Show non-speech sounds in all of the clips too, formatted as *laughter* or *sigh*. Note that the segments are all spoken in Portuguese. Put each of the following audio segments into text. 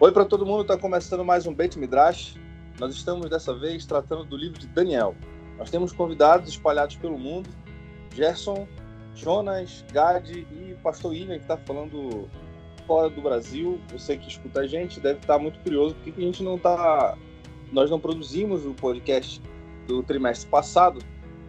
Oi para todo mundo, está começando mais um Beit Midrash. Nós estamos dessa vez tratando do livro de Daniel. Nós temos convidados espalhados pelo mundo: Gerson, Jonas, Gade e Pastor William, que está falando fora do Brasil. Você que escuta a gente deve estar muito curioso porque a gente não está. Nós não produzimos o podcast do trimestre passado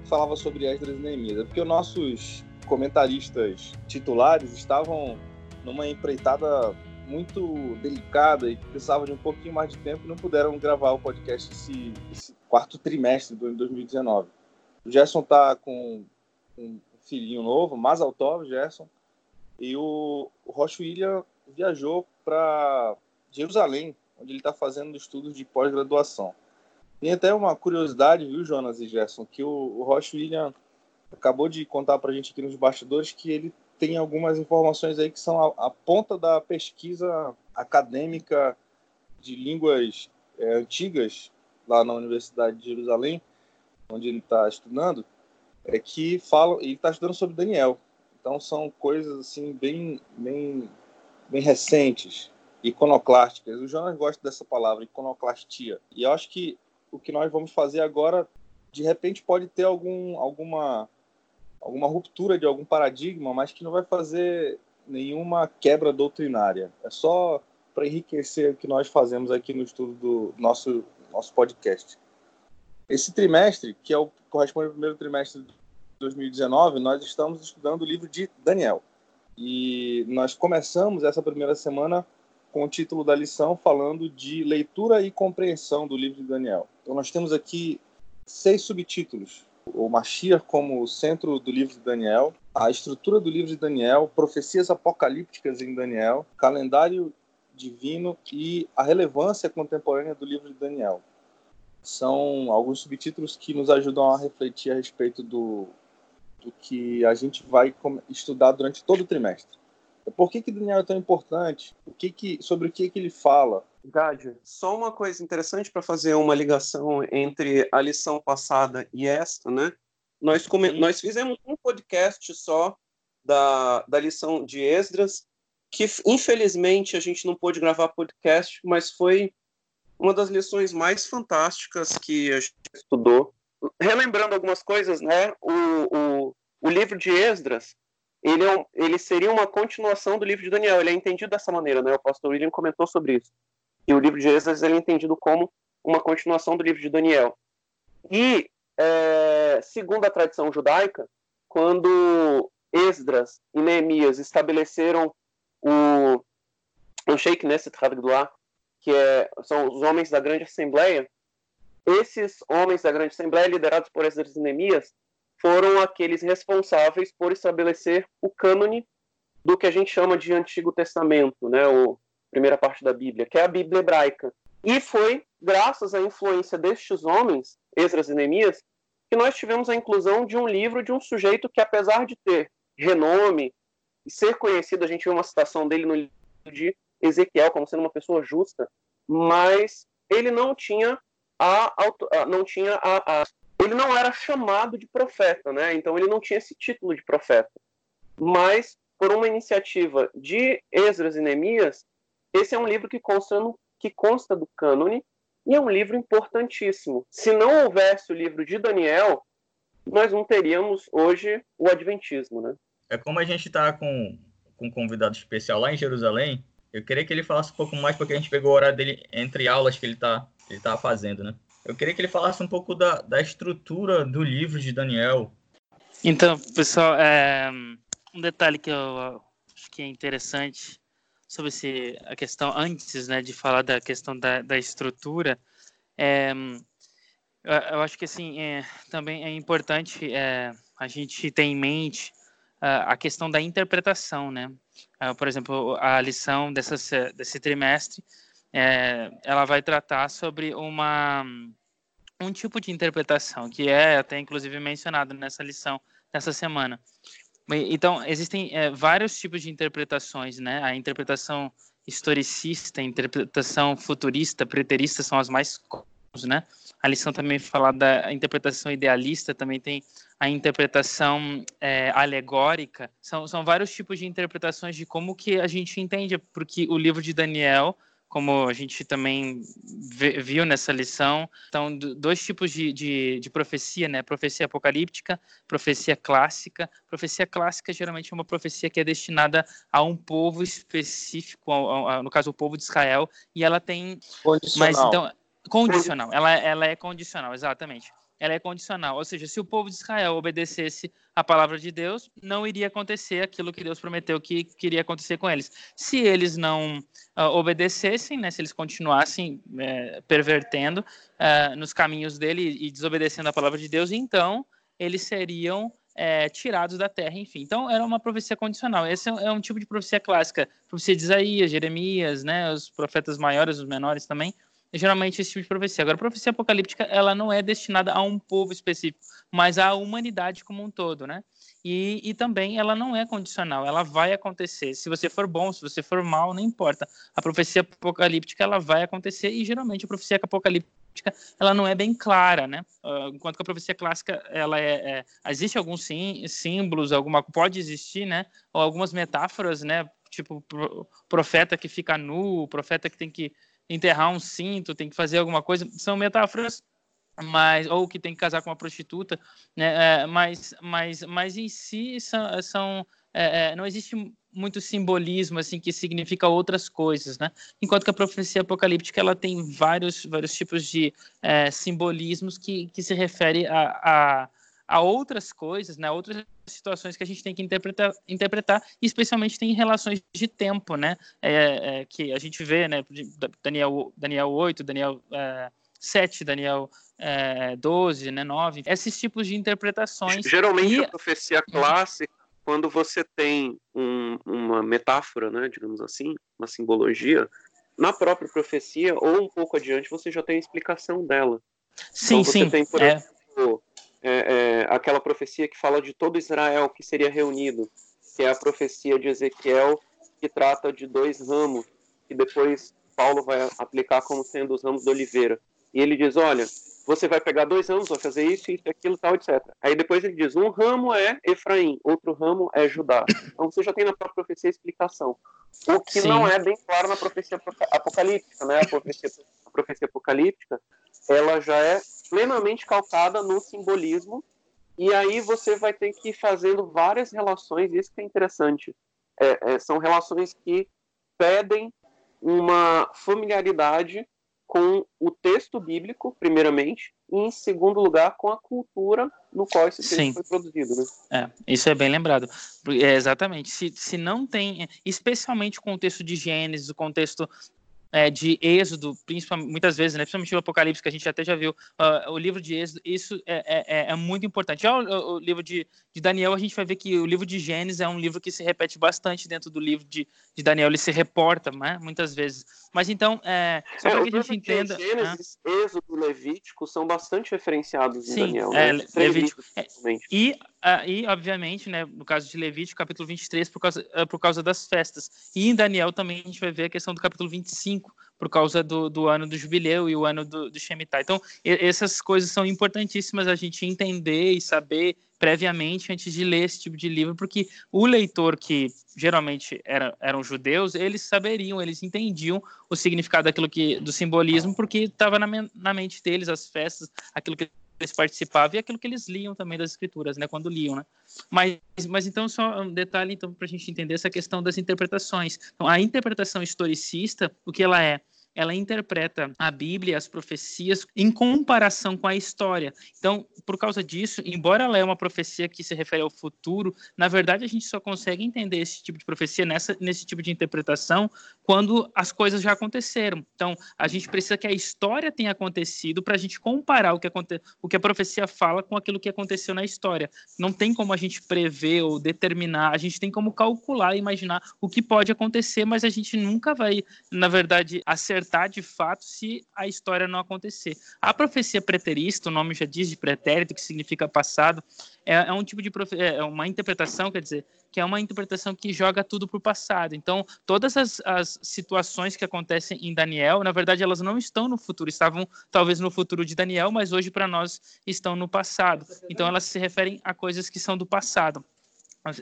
que falava sobre Esdras e Neemias. É porque os nossos comentaristas titulares estavam numa empreitada muito delicada e precisavam de um pouquinho mais de tempo e não puderam gravar o podcast esse, esse quarto trimestre ano 2019. O Gerson está com um filhinho novo, Mazaltov Gerson, e o, o Rocha William viajou para Jerusalém, onde ele está fazendo estudos de pós-graduação. Tem até uma curiosidade, viu, Jonas e Gerson, que o, o Rocha William acabou de contar para a gente aqui nos bastidores que ele tem algumas informações aí que são a, a ponta da pesquisa acadêmica de línguas é, antigas lá na Universidade de Jerusalém, onde ele está estudando, é que falam, ele está estudando sobre Daniel. Então são coisas assim bem, bem, bem recentes, iconoclásticas. O Jonas gosta dessa palavra, iconoclastia. E eu acho que o que nós vamos fazer agora, de repente, pode ter algum, alguma alguma ruptura de algum paradigma, mas que não vai fazer nenhuma quebra doutrinária. É só para enriquecer o que nós fazemos aqui no estudo do nosso, nosso podcast. Esse trimestre, que é o, corresponde ao primeiro trimestre de 2019, nós estamos estudando o livro de Daniel. E nós começamos essa primeira semana com o título da lição falando de leitura e compreensão do livro de Daniel. Então nós temos aqui seis subtítulos o Mashiach como centro do livro de Daniel, a estrutura do livro de Daniel, profecias apocalípticas em Daniel, calendário divino e a relevância contemporânea do livro de Daniel. São alguns subtítulos que nos ajudam a refletir a respeito do, do que a gente vai estudar durante todo o trimestre. Por que, que Daniel é tão importante? O que que, sobre o que, que ele fala? Gádio, só uma coisa interessante para fazer uma ligação entre a lição passada e esta, né? Nós, come... nós fizemos um podcast só da, da lição de Esdras, que infelizmente a gente não pôde gravar podcast, mas foi uma das lições mais fantásticas que a gente estudou. Relembrando algumas coisas, né? O, o, o livro de Esdras, ele, é um, ele seria uma continuação do livro de Daniel. Ele é entendido dessa maneira, né? O pastor William comentou sobre isso. E o livro de ele é entendido como uma continuação do livro de Daniel. E, é, segundo a tradição judaica, quando Esdras e Neemias estabeleceram o, o Sheikh Neset Hadgdulah, que é, são os homens da grande assembleia, esses homens da grande assembleia, liderados por Esdras e Neemias, foram aqueles responsáveis por estabelecer o cânone do que a gente chama de Antigo Testamento, né, o primeira parte da Bíblia, que é a Bíblia hebraica. E foi graças à influência destes homens, Esdras e Neemias, que nós tivemos a inclusão de um livro de um sujeito que, apesar de ter renome e ser conhecido, a gente viu uma citação dele no livro de Ezequiel como sendo uma pessoa justa, mas ele não tinha a, não tinha a, a ele não era chamado de profeta, né? Então ele não tinha esse título de profeta. Mas por uma iniciativa de Esdras e Neemias, esse é um livro que consta, no, que consta do cânone e é um livro importantíssimo. Se não houvesse o livro de Daniel, nós não teríamos hoje o Adventismo, né? É como a gente está com, com um convidado especial lá em Jerusalém, eu queria que ele falasse um pouco mais, porque a gente pegou a hora dele entre aulas que ele está ele tá fazendo, né? Eu queria que ele falasse um pouco da, da estrutura do livro de Daniel. Então, pessoal, é, um detalhe que eu acho que é interessante sobre esse, a questão, antes né, de falar da questão da, da estrutura, é, eu acho que assim, é, também é importante é, a gente ter em mente a, a questão da interpretação, né? Uh, por exemplo, a lição dessa, desse trimestre, é, ela vai tratar sobre uma, um tipo de interpretação, que é até inclusive mencionado nessa lição dessa semana, então, existem é, vários tipos de interpretações, né? A interpretação historicista, a interpretação futurista, preterista são as mais comuns, né? A lição também fala da interpretação idealista, também tem a interpretação é, alegórica. São, são vários tipos de interpretações de como que a gente entende, porque o livro de Daniel como a gente também viu nessa lição. Então, dois tipos de, de, de, profecia, né? Profecia apocalíptica, profecia clássica. Profecia clássica geralmente é uma profecia que é destinada a um povo específico, no caso o povo de Israel, e ela tem. Condicional. Mas então condicional. Ela, ela é condicional, exatamente ela é condicional. Ou seja, se o povo de Israel obedecesse a palavra de Deus, não iria acontecer aquilo que Deus prometeu que queria acontecer com eles. Se eles não uh, obedecessem, né, se eles continuassem uh, pervertendo uh, nos caminhos dele e desobedecendo a palavra de Deus, então eles seriam é, tirados da terra, enfim. Então, era uma profecia condicional. Esse é um tipo de profecia clássica. Profecia de Isaías, Jeremias, né, os profetas maiores, os menores também, geralmente esse tipo de profecia. Agora, a profecia apocalíptica, ela não é destinada a um povo específico, mas à humanidade como um todo, né? E, e também ela não é condicional, ela vai acontecer. Se você for bom, se você for mal, não importa. A profecia apocalíptica, ela vai acontecer e geralmente a profecia apocalíptica, ela não é bem clara, né? Uh, enquanto que a profecia clássica, ela é, é existe alguns sim, símbolos, alguma pode existir, né? Ou algumas metáforas, né? Tipo profeta que fica nu, profeta que tem que enterrar um cinto, tem que fazer alguma coisa, são metáforas mas ou que tem que casar com uma prostituta, né? É, mas, mas, mas em si são, são é, é, não existe muito simbolismo assim que significa outras coisas, né? Enquanto que a profecia apocalíptica ela tem vários vários tipos de é, simbolismos que, que se refere a, a a outras coisas, né, outras situações que a gente tem que interpretar, interpretar especialmente tem relações de tempo, né, é, é, que a gente vê, né, Daniel, Daniel 8, Daniel é, 7, Daniel é, 12, né, 9, esses tipos de interpretações. Geralmente e... a profecia clássica, quando você tem um, uma metáfora, né, digamos assim, uma simbologia, na própria profecia, ou um pouco adiante, você já tem a explicação dela. Sim, então, sim. Tem, por é. exemplo, é, é, aquela profecia que fala de todo Israel que seria reunido, que é a profecia de Ezequiel, que trata de dois ramos, que depois Paulo vai aplicar como sendo os ramos de oliveira. E ele diz: olha, você vai pegar dois ramos, vai fazer isso, isso, aquilo, tal, etc. Aí depois ele diz: um ramo é Efraim, outro ramo é Judá. Então você já tem na própria profecia a explicação. O que Sim. não é bem claro na profecia apocalíptica, né? A profecia, a profecia apocalíptica, ela já é plenamente calcada no simbolismo, e aí você vai ter que ir fazendo várias relações, isso que é interessante. É, é, são relações que pedem uma familiaridade com o texto bíblico, primeiramente, e em segundo lugar com a cultura no qual esse texto Sim. foi produzido. Né? É, isso é bem lembrado. É, exatamente. Se, se não tem, especialmente o contexto de Gênesis, o contexto é, de Êxodo, principalmente, muitas vezes, né, principalmente o Apocalipse, que a gente até já viu, uh, o livro de Êxodo, isso é, é, é, é muito importante. Já o, o livro de, de, Daniel, a gente vai ver que o livro de Gênesis é um livro que se repete bastante dentro do livro de, de Daniel, ele se reporta né, muitas vezes. Mas então, é, só para que a gente entenda... Gênesis, né? Êxodo e Levítico são bastante referenciados em Sim, Daniel. Né? Levítico. e Uh, e, obviamente, né, no caso de Levítico, capítulo 23, por causa, uh, por causa das festas. E em Daniel também a gente vai ver a questão do capítulo 25, por causa do, do ano do jubileu e o ano do, do Shemitah. Então, e, essas coisas são importantíssimas a gente entender e saber previamente antes de ler esse tipo de livro, porque o leitor que geralmente era, eram judeus, eles saberiam, eles entendiam o significado daquilo que do simbolismo, porque estava na, na mente deles as festas, aquilo que eles participavam e aquilo que eles liam também das escrituras, né, quando liam, né. Mas, mas então só um detalhe então para a gente entender essa questão das interpretações. Então, a interpretação historicista, o que ela é? Ela interpreta a Bíblia, as profecias, em comparação com a história. Então, por causa disso, embora ela é uma profecia que se refere ao futuro, na verdade a gente só consegue entender esse tipo de profecia nessa, nesse tipo de interpretação quando as coisas já aconteceram. Então, a gente precisa que a história tenha acontecido para a gente comparar o que, aconte, o que a profecia fala com aquilo que aconteceu na história. Não tem como a gente prever ou determinar, a gente tem como calcular, imaginar o que pode acontecer, mas a gente nunca vai, na verdade, acertar de fato se a história não acontecer. A profecia preterista, o nome já diz de pretérito, que significa passado, é, é um tipo de é, é uma interpretação, quer dizer, que é uma interpretação que joga tudo para o passado. Então, todas as, as, situações que acontecem em Daniel, na verdade, elas não estão no futuro, estavam talvez no futuro de Daniel, mas hoje para nós estão no passado. Então, elas se referem a coisas que são do passado.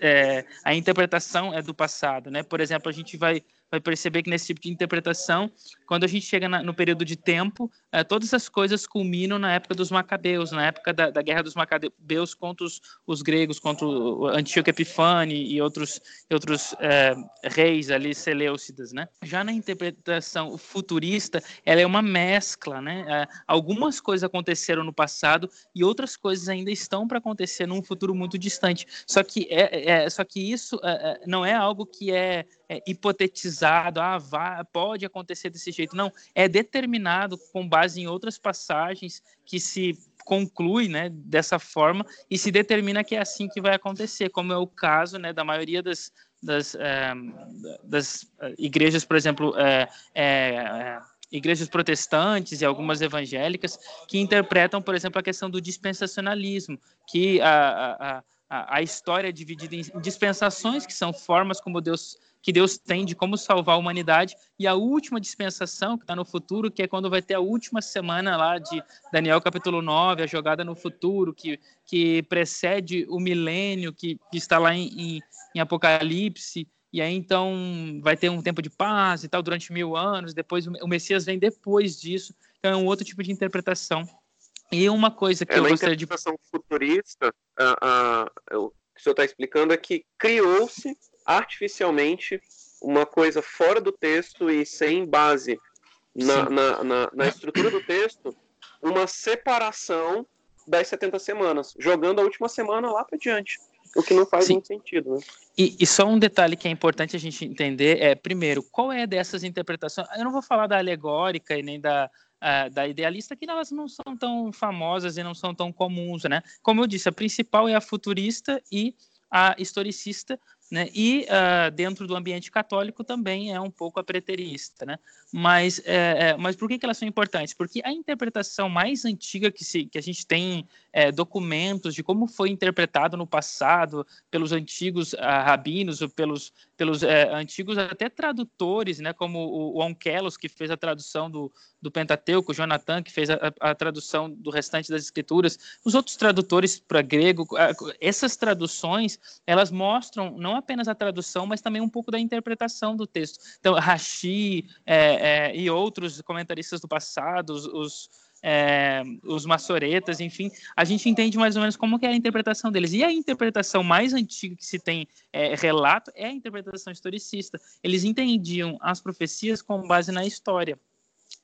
É, a interpretação é do passado, né? Por exemplo, a gente vai vai perceber que nesse tipo de interpretação, quando a gente chega na, no período de tempo, é, todas as coisas culminam na época dos Macabeus, na época da, da guerra dos Macabeus contra os, os gregos, contra o Antíoco Epifane e outros, outros é, reis ali, Seleucidas, né? Já na interpretação futurista, ela é uma mescla, né? É, algumas coisas aconteceram no passado e outras coisas ainda estão para acontecer num futuro muito distante. Só que, é, é só que isso não é algo que é é, hipotetizado, ah, pode acontecer desse jeito. Não, é determinado com base em outras passagens que se conclui né, dessa forma e se determina que é assim que vai acontecer, como é o caso né, da maioria das, das, é, das é, igrejas, por exemplo, é, é, igrejas protestantes e algumas evangélicas, que interpretam, por exemplo, a questão do dispensacionalismo, que a, a, a, história é dividida em dispensações, que são formas como Deus que Deus tem de como salvar a humanidade, e a última dispensação, que está no futuro, que é quando vai ter a última semana lá de Daniel capítulo 9, a jogada no futuro, que, que precede o milênio, que, que está lá em, em, em Apocalipse, e aí então vai ter um tempo de paz e tal durante mil anos, depois o Messias vem depois disso, então é um outro tipo de interpretação. E uma coisa que é, eu gostaria de... interpretação futurista, uh, o que o senhor está explicando é que criou-se artificialmente uma coisa fora do texto e sem base na, na, na, na, estrutura do texto, uma separação das 70 semanas, jogando a última semana lá para diante. O que não faz Sim. muito sentido. Né? E, e, só um detalhe que é importante a gente entender é, primeiro, qual é dessas interpretações? Eu não vou falar da alegórica e nem da, uh, da idealista, que elas não são tão famosas e não são tão comuns, né? Como eu disse, a principal é a futurista e a historicista, né? E uh, dentro do ambiente católico também é um pouco a preterista, né? Mas, é, é, mas por que, que elas são importantes? Porque a interpretação mais antiga que, se, que a gente tem é, documentos de como foi interpretado no passado pelos antigos uh, rabinos, ou pelos, pelos é, antigos até tradutores, né? Como o, o Onkelos, que fez a tradução do, do Pentateuco, Jonathan, que fez a, a, tradução do restante das escrituras, os outros tradutores para grego, essas traduções, elas mostram não apenas a tradução, mas também um pouco da interpretação do texto. Então, Rashi é, é, e outros comentaristas do passado, os, os é, os maçoretas, enfim, a gente entende mais ou menos como que é a interpretação deles. E a interpretação mais antiga que se tem é, relato é a interpretação historicista. Eles entendiam as profecias com base na história.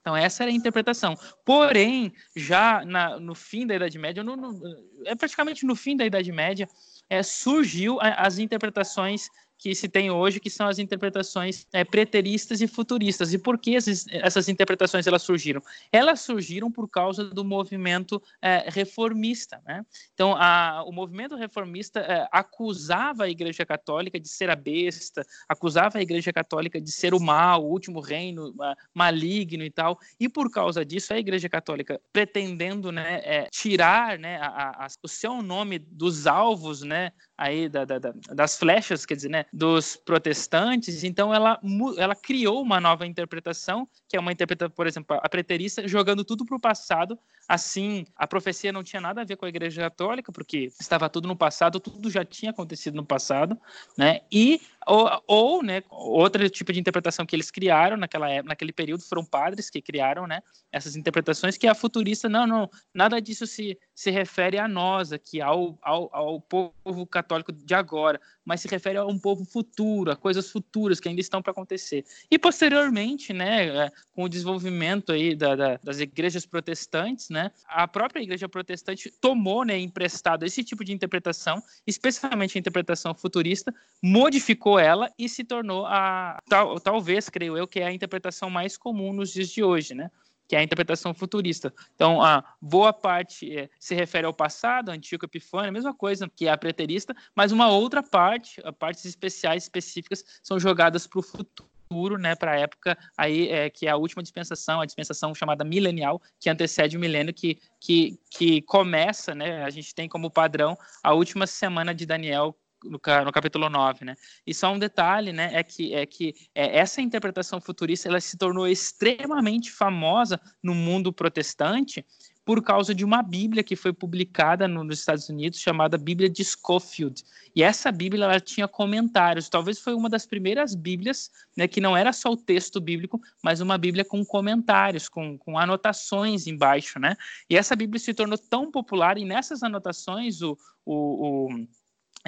Então, essa era a interpretação. Porém, já na, no fim da Idade Média, no, no, é praticamente no fim da Idade Média, é, surgiu as interpretações que se tem hoje, que são as interpretações é, preteristas e futuristas. E por que essas, essas, interpretações elas surgiram? Elas surgiram por causa do movimento é, reformista. Né? Então, a, o movimento reformista é, acusava a Igreja Católica de ser a besta, acusava a Igreja Católica de ser o mal, o último reino, maligno e tal. E por causa disso, a Igreja Católica, pretendendo né, é, tirar né, a, a, o seu nome dos alvos né, aí da, da, das flechas, quer dizer, né, dos protestantes, então ela, ela criou uma nova interpretação, que é uma interpretação, por exemplo, a preterista, jogando tudo para o passado, assim, a profecia não tinha nada a ver com a igreja católica, porque estava tudo no passado, tudo já tinha acontecido no passado, né, e ou, ou né, outro tipo de interpretação que eles criaram naquela época, naquele período foram padres que criaram, né, essas interpretações que a futurista não, não, nada disso se, se refere a nós aqui, ao, ao, ao povo católico de agora, mas se refere a um povo futuro, a coisas futuras que ainda estão para acontecer. E posteriormente, né, é, com o desenvolvimento aí da, da, das igrejas protestantes, né, a própria igreja protestante tomou, né, emprestado esse tipo de interpretação, especialmente a interpretação futurista, modificou ela e se tornou a tal, talvez, creio eu, que é a interpretação mais comum nos dias de hoje, né? Que é a interpretação futurista. Então, a boa parte é, se refere ao passado, antigo Epifânio, a mesma coisa que a preterista, mas uma outra parte, partes especiais, específicas, são jogadas para o futuro, né, para a época aí é, que é a última dispensação, a dispensação chamada milenial, que antecede o milênio, que, que, que começa, né, a gente tem como padrão a última semana de Daniel, no, no, capítulo 9, né? E só um detalhe, né, é que, é que é, essa interpretação futurista ela se tornou extremamente famosa no mundo protestante, por causa de uma Bíblia que foi publicada nos Estados Unidos chamada Bíblia de Scofield. E essa Bíblia ela tinha comentários. Talvez foi uma das primeiras Bíblias né, que não era só o texto bíblico, mas uma Bíblia com comentários, com, com anotações embaixo, né? E essa Bíblia se tornou tão popular e nessas anotações o, o, o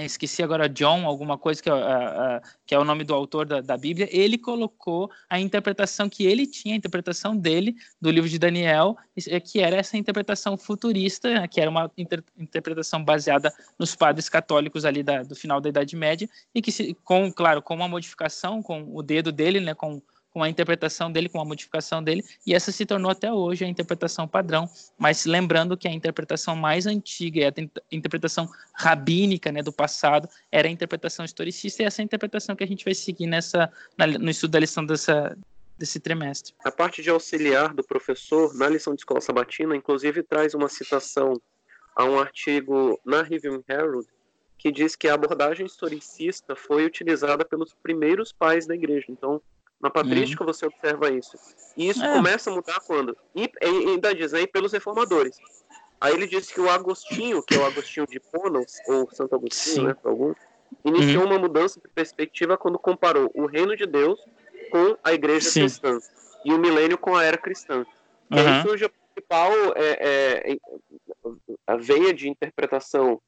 esqueci agora John, alguma coisa que é, uh, uh, que é o nome do autor da, da, Bíblia, ele colocou a interpretação que ele tinha, a interpretação dele do livro de Daniel, que era essa interpretação futurista, né, que era uma inter, interpretação baseada nos padres católicos ali da, do final da Idade Média, e que, com, claro, com uma modificação, com o dedo dele, né, com com a interpretação dele, com a modificação dele, e essa se tornou até hoje a interpretação padrão, mas lembrando que a interpretação mais antiga e a interpretação rabínica né, do passado era a interpretação historicista, e essa é a interpretação que a gente vai seguir nessa, na, no estudo da lição dessa, desse trimestre. A parte de auxiliar do professor, na lição de escola sabatina, inclusive traz uma citação a um artigo na Review Herald, que diz que a abordagem historicista foi utilizada pelos primeiros pais da igreja. Então, na patrística uhum. você observa isso. E isso é. começa a mudar quando? E, ainda diz aí pelos reformadores. Aí ele disse que o Agostinho, que é o Agostinho de Ponos, ou Santo Agostinho, Sim. né, para alguns, iniciou uhum. uma mudança de perspectiva quando comparou o reino de Deus com a igreja Sim. cristã e o milênio com a era cristã. E aí uhum. surge a principal é, é, a veia de interpretação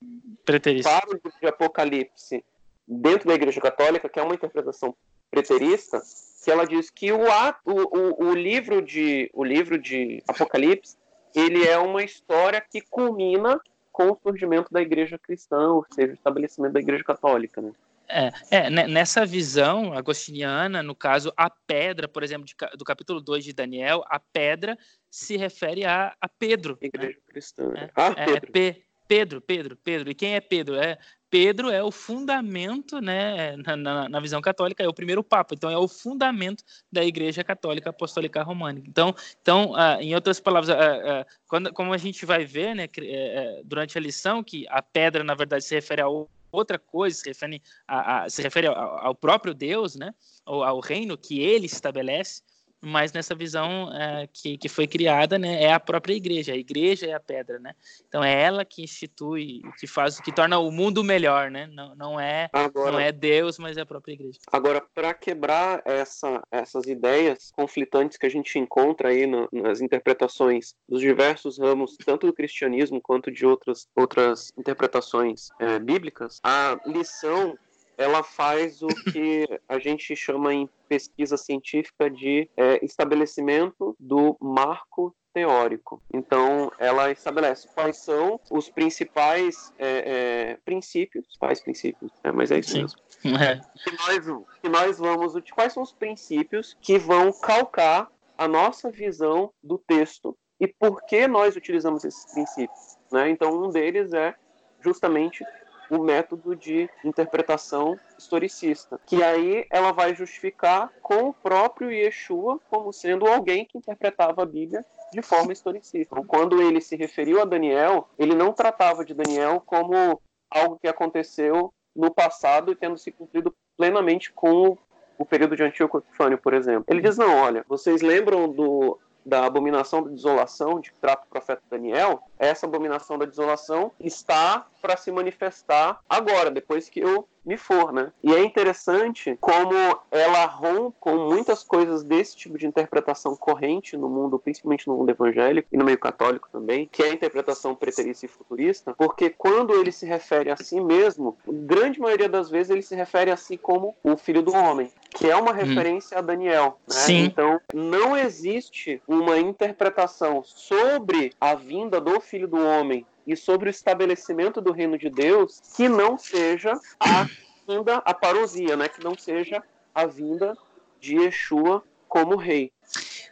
para o de Apocalipse dentro da igreja católica, que é uma interpretação preterista, que ela diz que o, o, o, livro de, o livro de Apocalipse ele é uma história que culmina com o surgimento da igreja cristã, ou seja, o estabelecimento da igreja católica. Né? É, é, nessa visão agostiniana, no caso, a pedra, por exemplo, de, do capítulo 2 de Daniel, a pedra se refere a, a Pedro. Né? Igreja né? cristã. É, ah, é, Pedro. É, Pedro, Pedro, Pedro. E quem é Pedro? É Pedro é o fundamento, né, na, na, na, visão católica, é o primeiro papa, então é o fundamento da Igreja Católica Apostólica Romana. Então, então uh, em outras palavras, uh, uh, quando, como a gente vai ver, né, eh, durante a lição, que a pedra, na verdade, se refere a outra coisa, se refere, a, a se refere ao, ao, próprio Deus, né, ao, ao reino que ele estabelece, mas nessa visão é, que, que foi criada, né, é a própria igreja. A igreja é a pedra, né? Então é ela que institui, que faz, que torna o mundo melhor, né? Não, não é, agora, não é Deus, mas é a própria igreja. Agora, para quebrar essa, essas ideias conflitantes que a gente encontra aí no, nas interpretações dos diversos ramos, tanto do cristianismo quanto de outras outras interpretações é, bíblicas, a lição ela faz o que a gente chama em pesquisa científica de é, estabelecimento do marco teórico. Então, ela estabelece quais são os principais é, é, princípios, quais princípios, é, mas é isso Sim. mesmo. *laughs* É. Que, nós, que nós vamos, quais são os princípios que vão calcar a nossa visão do texto e por que nós utilizamos esses princípios. Né? Então, um deles é justamente o método de interpretação historicista, que aí ela vai justificar com o próprio Yeshua como sendo alguém que interpretava a Bíblia de forma historicista. Então, quando ele se referiu a Daniel, ele não tratava de Daniel como algo que aconteceu no passado e tendo se cumprido plenamente com o período de Antíoco Epifânio, por exemplo. Ele diz, não, olha, vocês lembram do da abominação da desolação de que trata o profeta Daniel, essa abominação da desolação está para se manifestar agora, depois que eu me for, né? E é interessante como ela rompe com muitas coisas desse tipo de interpretação corrente no mundo, principalmente no mundo evangélico e no meio católico também, que é a interpretação preterista e futurista, porque quando ele se refere a si mesmo, grande maioria das vezes ele se refere a si como o filho do homem, que é uma hum. referência hum. a Daniel. Né? Sim. Então, não existe uma interpretação sobre a vinda do filho do homem e sobre o estabelecimento do reino de Deus que não seja a vinda, a parousia, né? que não seja a vinda de Yeshua como rei.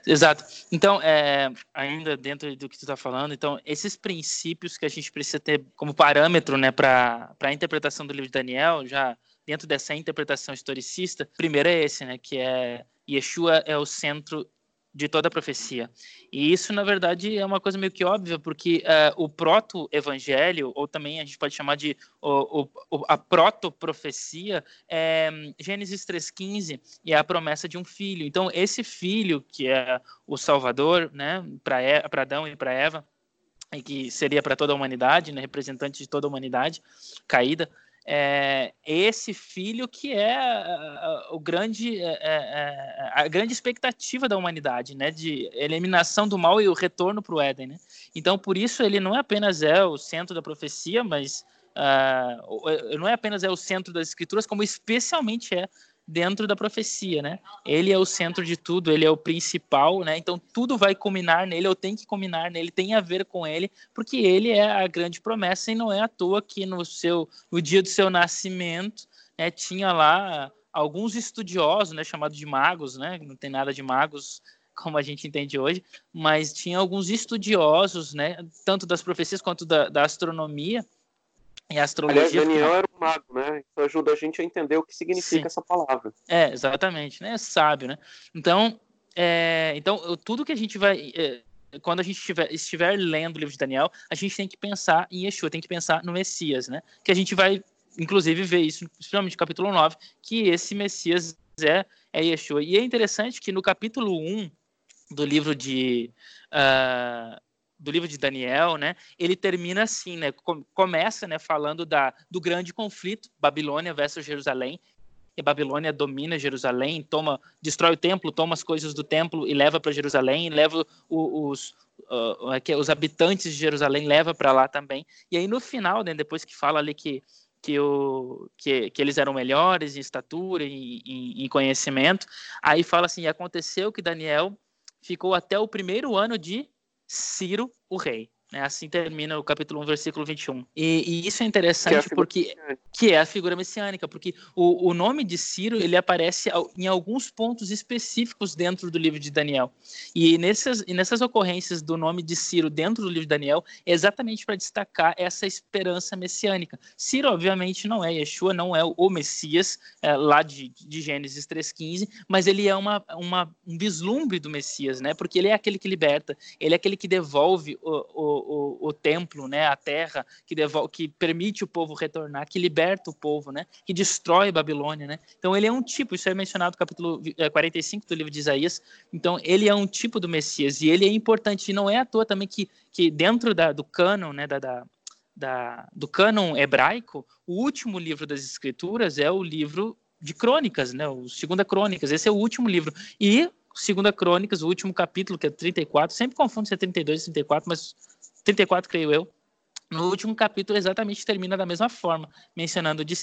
Exato. Então, é, ainda dentro do que tu está falando, então esses princípios que a gente precisa ter como parâmetro, né, para a interpretação do livro de Daniel, já dentro dessa interpretação historicista, primeiro é esse, né, que é Yeshua é o centro de toda a profecia. E isso, na verdade, é uma coisa meio que óbvia, porque uh, o proto-evangelho, ou também a gente pode chamar de o, o, a proto-profecia, é Gênesis 3,15, e é a promessa de um filho. Então, esse filho, que é o Salvador, né, para Adão e para Eva, e que seria para toda a humanidade, né, representante de toda a humanidade caída, é, esse filho que é o grande, é, é, é, a grande expectativa da humanidade, né, de eliminação do mal e o retorno para o Éden, né? Então, por isso ele não apenas é o centro da profecia, mas uh, não é apenas é o centro das escrituras, como especialmente é dentro da profecia, né? Ele é o centro de tudo, ele é o principal, né? Então tudo vai culminar nele, ou tem que culminar nele, tem a ver com ele, porque ele é a grande promessa e não é à toa que no seu no dia do seu nascimento, né, tinha lá alguns estudiosos, né, chamados de magos, né? Não tem nada de magos como a gente entende hoje, mas tinha alguns estudiosos, né, tanto das profecias quanto da, da astronomia, e a astrologia. Aliás, Daniel era um mago, né? Isso ajuda a gente a entender o que significa Sim. essa palavra. É, exatamente, né? Sábio, né? Então, é, então tudo que a gente vai. É, quando a gente estiver, estiver lendo o livro de Daniel, a gente tem que pensar em Yeshua, tem que pensar no Messias, né? Que a gente vai, inclusive, ver isso, principalmente no capítulo 9, que esse Messias é, é Yeshua. E é interessante que no capítulo 1 do livro de. Uh, do livro de Daniel, né, ele termina assim, né, começa, né, falando da, do grande conflito, Babilônia versus Jerusalém, e Babilônia domina Jerusalém, toma, destrói o templo, toma as coisas do templo e leva para Jerusalém, leva os, uh, os habitantes de Jerusalém leva para lá também. E aí no final, né, depois que fala ali que que, o, que, que eles eram melhores em estatura e em, em conhecimento, aí fala assim, aconteceu que Daniel ficou até o primeiro ano de Ciro, o rei. Né? Assim termina o capítulo 1, versículo 21. E, e isso é interessante que é porque que é a figura messiânica, porque o, o nome de Ciro ele aparece em alguns pontos específicos dentro do livro de Daniel. E nessas, e nessas ocorrências do nome de Ciro dentro do livro de Daniel, é exatamente para destacar essa esperança messiânica. Ciro, obviamente, não é Yeshua, não é o Messias, é, lá de, de Gênesis 3,15, mas ele é uma, uma, um vislumbre do Messias, né? porque ele é aquele que liberta, ele é aquele que devolve o, o o, o, templo, né, a terra, que, devolve, que permite o povo retornar, que liberta o povo, né, que destrói Babilônia. Né? Então, ele é um tipo, isso é mencionado no capítulo 45 é, do livro de Isaías. Então, ele é um tipo do Messias e ele é importante. E não é à toa também que, que dentro da, do cânon, né, da, da da, do cânon hebraico, o último livro das escrituras é o livro de crônicas, né? O Segunda Crônicas, esse é o último livro. E Segunda Crônicas, o último capítulo, que é 34, sempre confundo se é 32 e 34, mas 34, creio eu. No último capítulo, exatamente termina da mesma forma, mencionando de,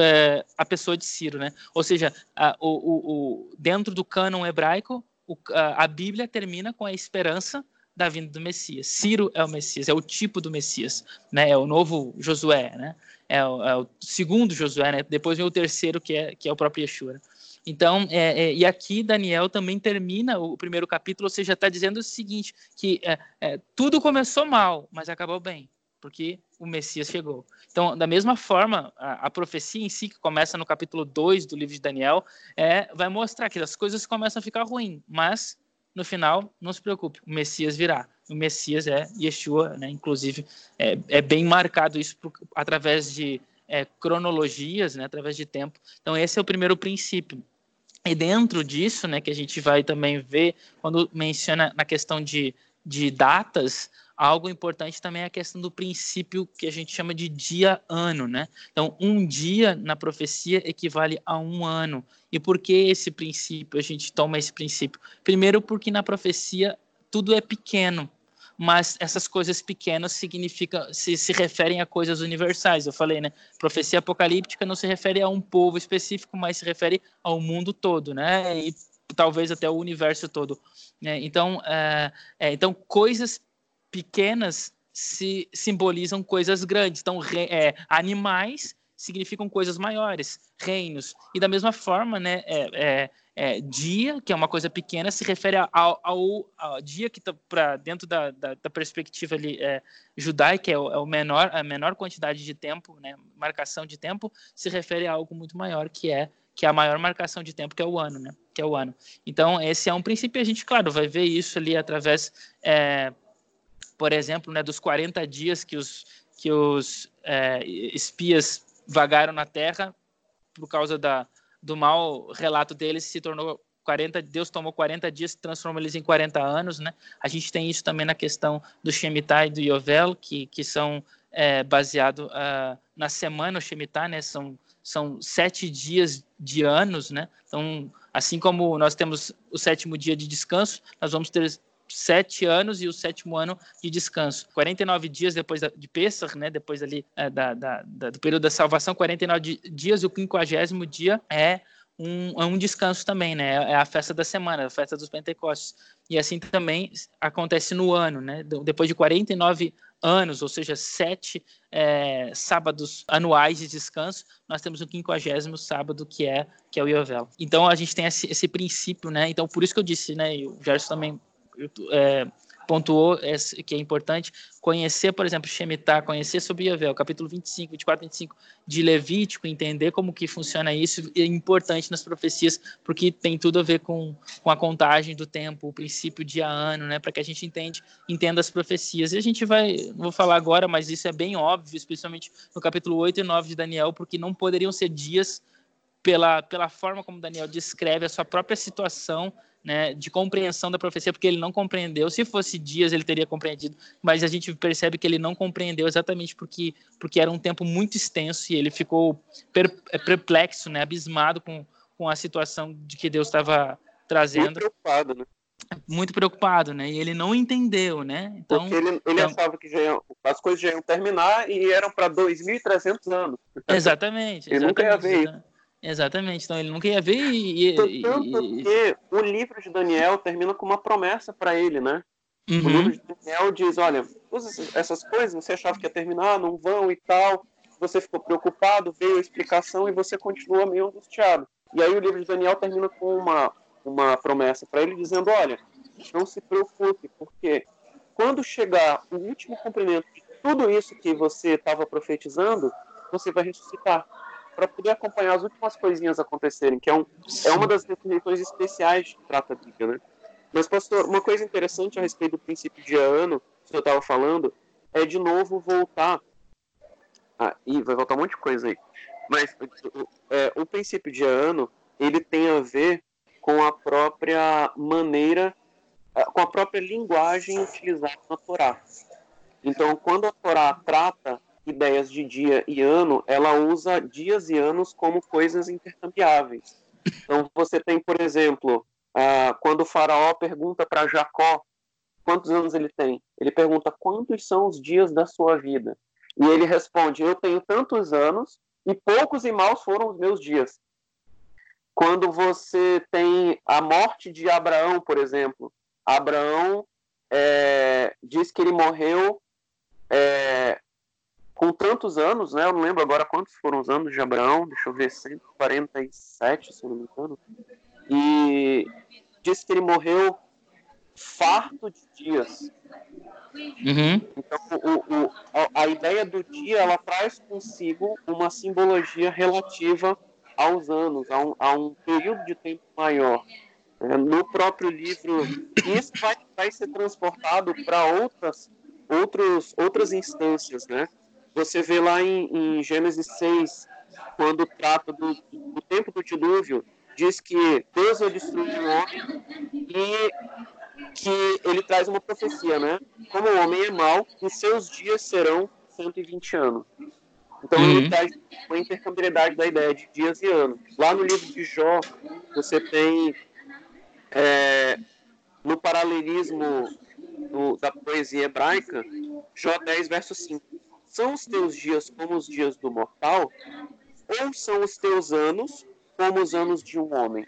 é, a pessoa de Ciro, né? Ou seja, a, o, o, o, dentro do cânon hebraico, a, a Bíblia termina com a esperança da vinda do Messias. Ciro é o Messias, é o tipo do Messias, né? É o novo Josué, né? É o, é o segundo Josué, né? Depois vem o terceiro que é que é o próprio Yeshua. Né? Então, é, é, e aqui Daniel também termina o primeiro capítulo, ou seja, está dizendo o seguinte, que é, é, tudo começou mal, mas acabou bem, porque o Messias chegou. Então, da mesma forma, a, a profecia em si, que começa no capítulo 2 do livro de Daniel, é, vai mostrar que as coisas começam a ficar ruins, mas no final, não se preocupe, o Messias virá. O Messias é Yeshua, né? inclusive é, é bem marcado isso por, através de cronologias, né? através de tempo. Então, esse é o primeiro princípio. E dentro disso, né, que a gente vai também ver, quando menciona na questão de, de datas, algo importante também é a questão do princípio que a gente chama de dia-ano, né? Então, um dia na profecia equivale a um ano. E por que esse princípio? A gente toma esse princípio. Primeiro, porque na profecia tudo é pequeno mas essas coisas pequenas significa, se, se referem a coisas universais. Eu falei, né? Profecia apocalíptica não se refere a um povo específico, mas se refere ao mundo todo, né? E talvez até o universo todo. Né? Então, é, é, então coisas pequenas se simbolizam coisas grandes. Então, re, é, animais significam coisas maiores, reinos. E da mesma forma, né? É, dia, que é uma coisa pequena, se refere ao, ao, ao dia que está para dentro da, da, da, perspectiva ali, é, judaica, é o, é o, menor, a menor quantidade de tempo, né, marcação de tempo, se refere a algo muito maior, que é que é a maior marcação de tempo, que é o ano, né? Que é o ano. Então, esse é um princípio, a gente, claro, vai ver isso ali através, é, por exemplo, né, dos 40 dias que os, que os é, espias vagaram na Terra por causa da, do mau relato deles se tornou 40, Deus tomou 40 dias transformou eles em 40 anos, né? A gente tem isso também na questão do Shemitah e do Yovel, que, que são é, baseados uh, na semana, o Shemitah, né? São, são sete dias de anos, né? Então, assim como nós temos o sétimo dia de descanso, nós vamos ter sete anos e o sétimo ano de descanso. 49 dias depois de Pesach, né, depois ali é, da, da, do período da salvação, 49 dias o quinquagésimo dia é um, é um descanso também, né? É a festa da semana, a festa dos Pentecostes. E assim também acontece no ano, né? Depois de 49 anos, ou seja, sete é, sábados anuais de descanso, nós temos o quinquagésimo sábado que é que é o Yovel. Então a gente tem esse, esse princípio, né? Então por isso que eu disse, né? E o Gerson também é, pontuou que é importante conhecer, por exemplo, Shemitah, conhecer sobre Yavel, capítulo 25, 24, 25 de Levítico, entender como que funciona isso, é importante nas profecias, porque tem tudo a ver com, com a contagem do tempo, o princípio dia ano, né, para que a gente entende, entenda as profecias. E a gente vai, não vou falar agora, mas isso é bem óbvio, especialmente no capítulo 8 e 9 de Daniel, porque não poderiam ser dias pela, pela forma como Daniel descreve a sua própria situação né, de compreensão da profecia, porque ele não compreendeu. Se fosse dias, ele teria compreendido, mas a gente percebe que ele não compreendeu exatamente porque, porque era um tempo muito extenso e ele ficou é, perplexo, né, abismado com, com a situação de que Deus estava trazendo. Muito preocupado, né? Muito preocupado, né? E ele não entendeu, né? Então, porque ele, ele então... achava que iam, as coisas já iam terminar e eram para 2.300 anos. Exatamente. *laughs* ele exatamente, nunca ia ver isso. Exatamente, então ele nunca ia ver e. e Tanto e... que o livro de Daniel termina com uma promessa para ele, né? Uhum. O livro de Daniel diz: olha, essas coisas você achava que ia terminar, não vão e tal. Você ficou preocupado, veio a explicação e você continua meio angustiado. E aí o livro de Daniel termina com uma, uma promessa para ele, dizendo: olha, não se preocupe, porque quando chegar o último cumprimento de tudo isso que você estava profetizando, você vai ressuscitar para poder acompanhar as últimas coisinhas acontecerem, que é, um, é uma das definições especiais que trata a Bíblia, né? Mas, pastor, uma coisa interessante a respeito do princípio de ano, que eu estava falando, é de novo voltar. Ah, e vai voltar um monte de coisa aí. Mas é, o princípio de ano, ele tem a ver com a própria maneira, com a própria linguagem utilizada na Torá. Então, quando a Torá trata ideias de dia e ano, ela usa dias e anos como coisas intercambiáveis. Então, você tem, por exemplo, uh, quando o faraó pergunta para Jacó quantos anos ele tem, ele pergunta quantos são os dias da sua vida. E ele responde: Eu tenho tantos anos e poucos e maus foram os meus dias. Quando você tem a morte de Abraão, por exemplo, Abraão é, diz que ele morreu é, com tantos anos, né? Eu não lembro agora quantos foram os anos de Abraão, deixa eu ver, 147, se não me engano. E disse que ele morreu farto de dias. Uhum. Então, o, o, a, a, ideia do dia ela traz consigo uma simbologia relativa aos anos, a um, a um período de tempo maior. É, no próprio livro, isso vai, vai ser transportado para outras, outros, outras instâncias, né? Você vê lá em, em Gênesis 6, quando trata do, do, tempo do dilúvio, diz que Deus vai destruir o homem e que ele traz uma profecia, né? Como o homem é mau, os seus dias serão 120 anos. Então uhum. ele traz uma intercambiabilidade da ideia de dias e anos. Lá no livro de Jó, você tem é, no paralelismo do, da poesia hebraica, Jó 10, verso 5 são os teus dias como os dias do mortal, ou são os teus anos como os anos de um homem?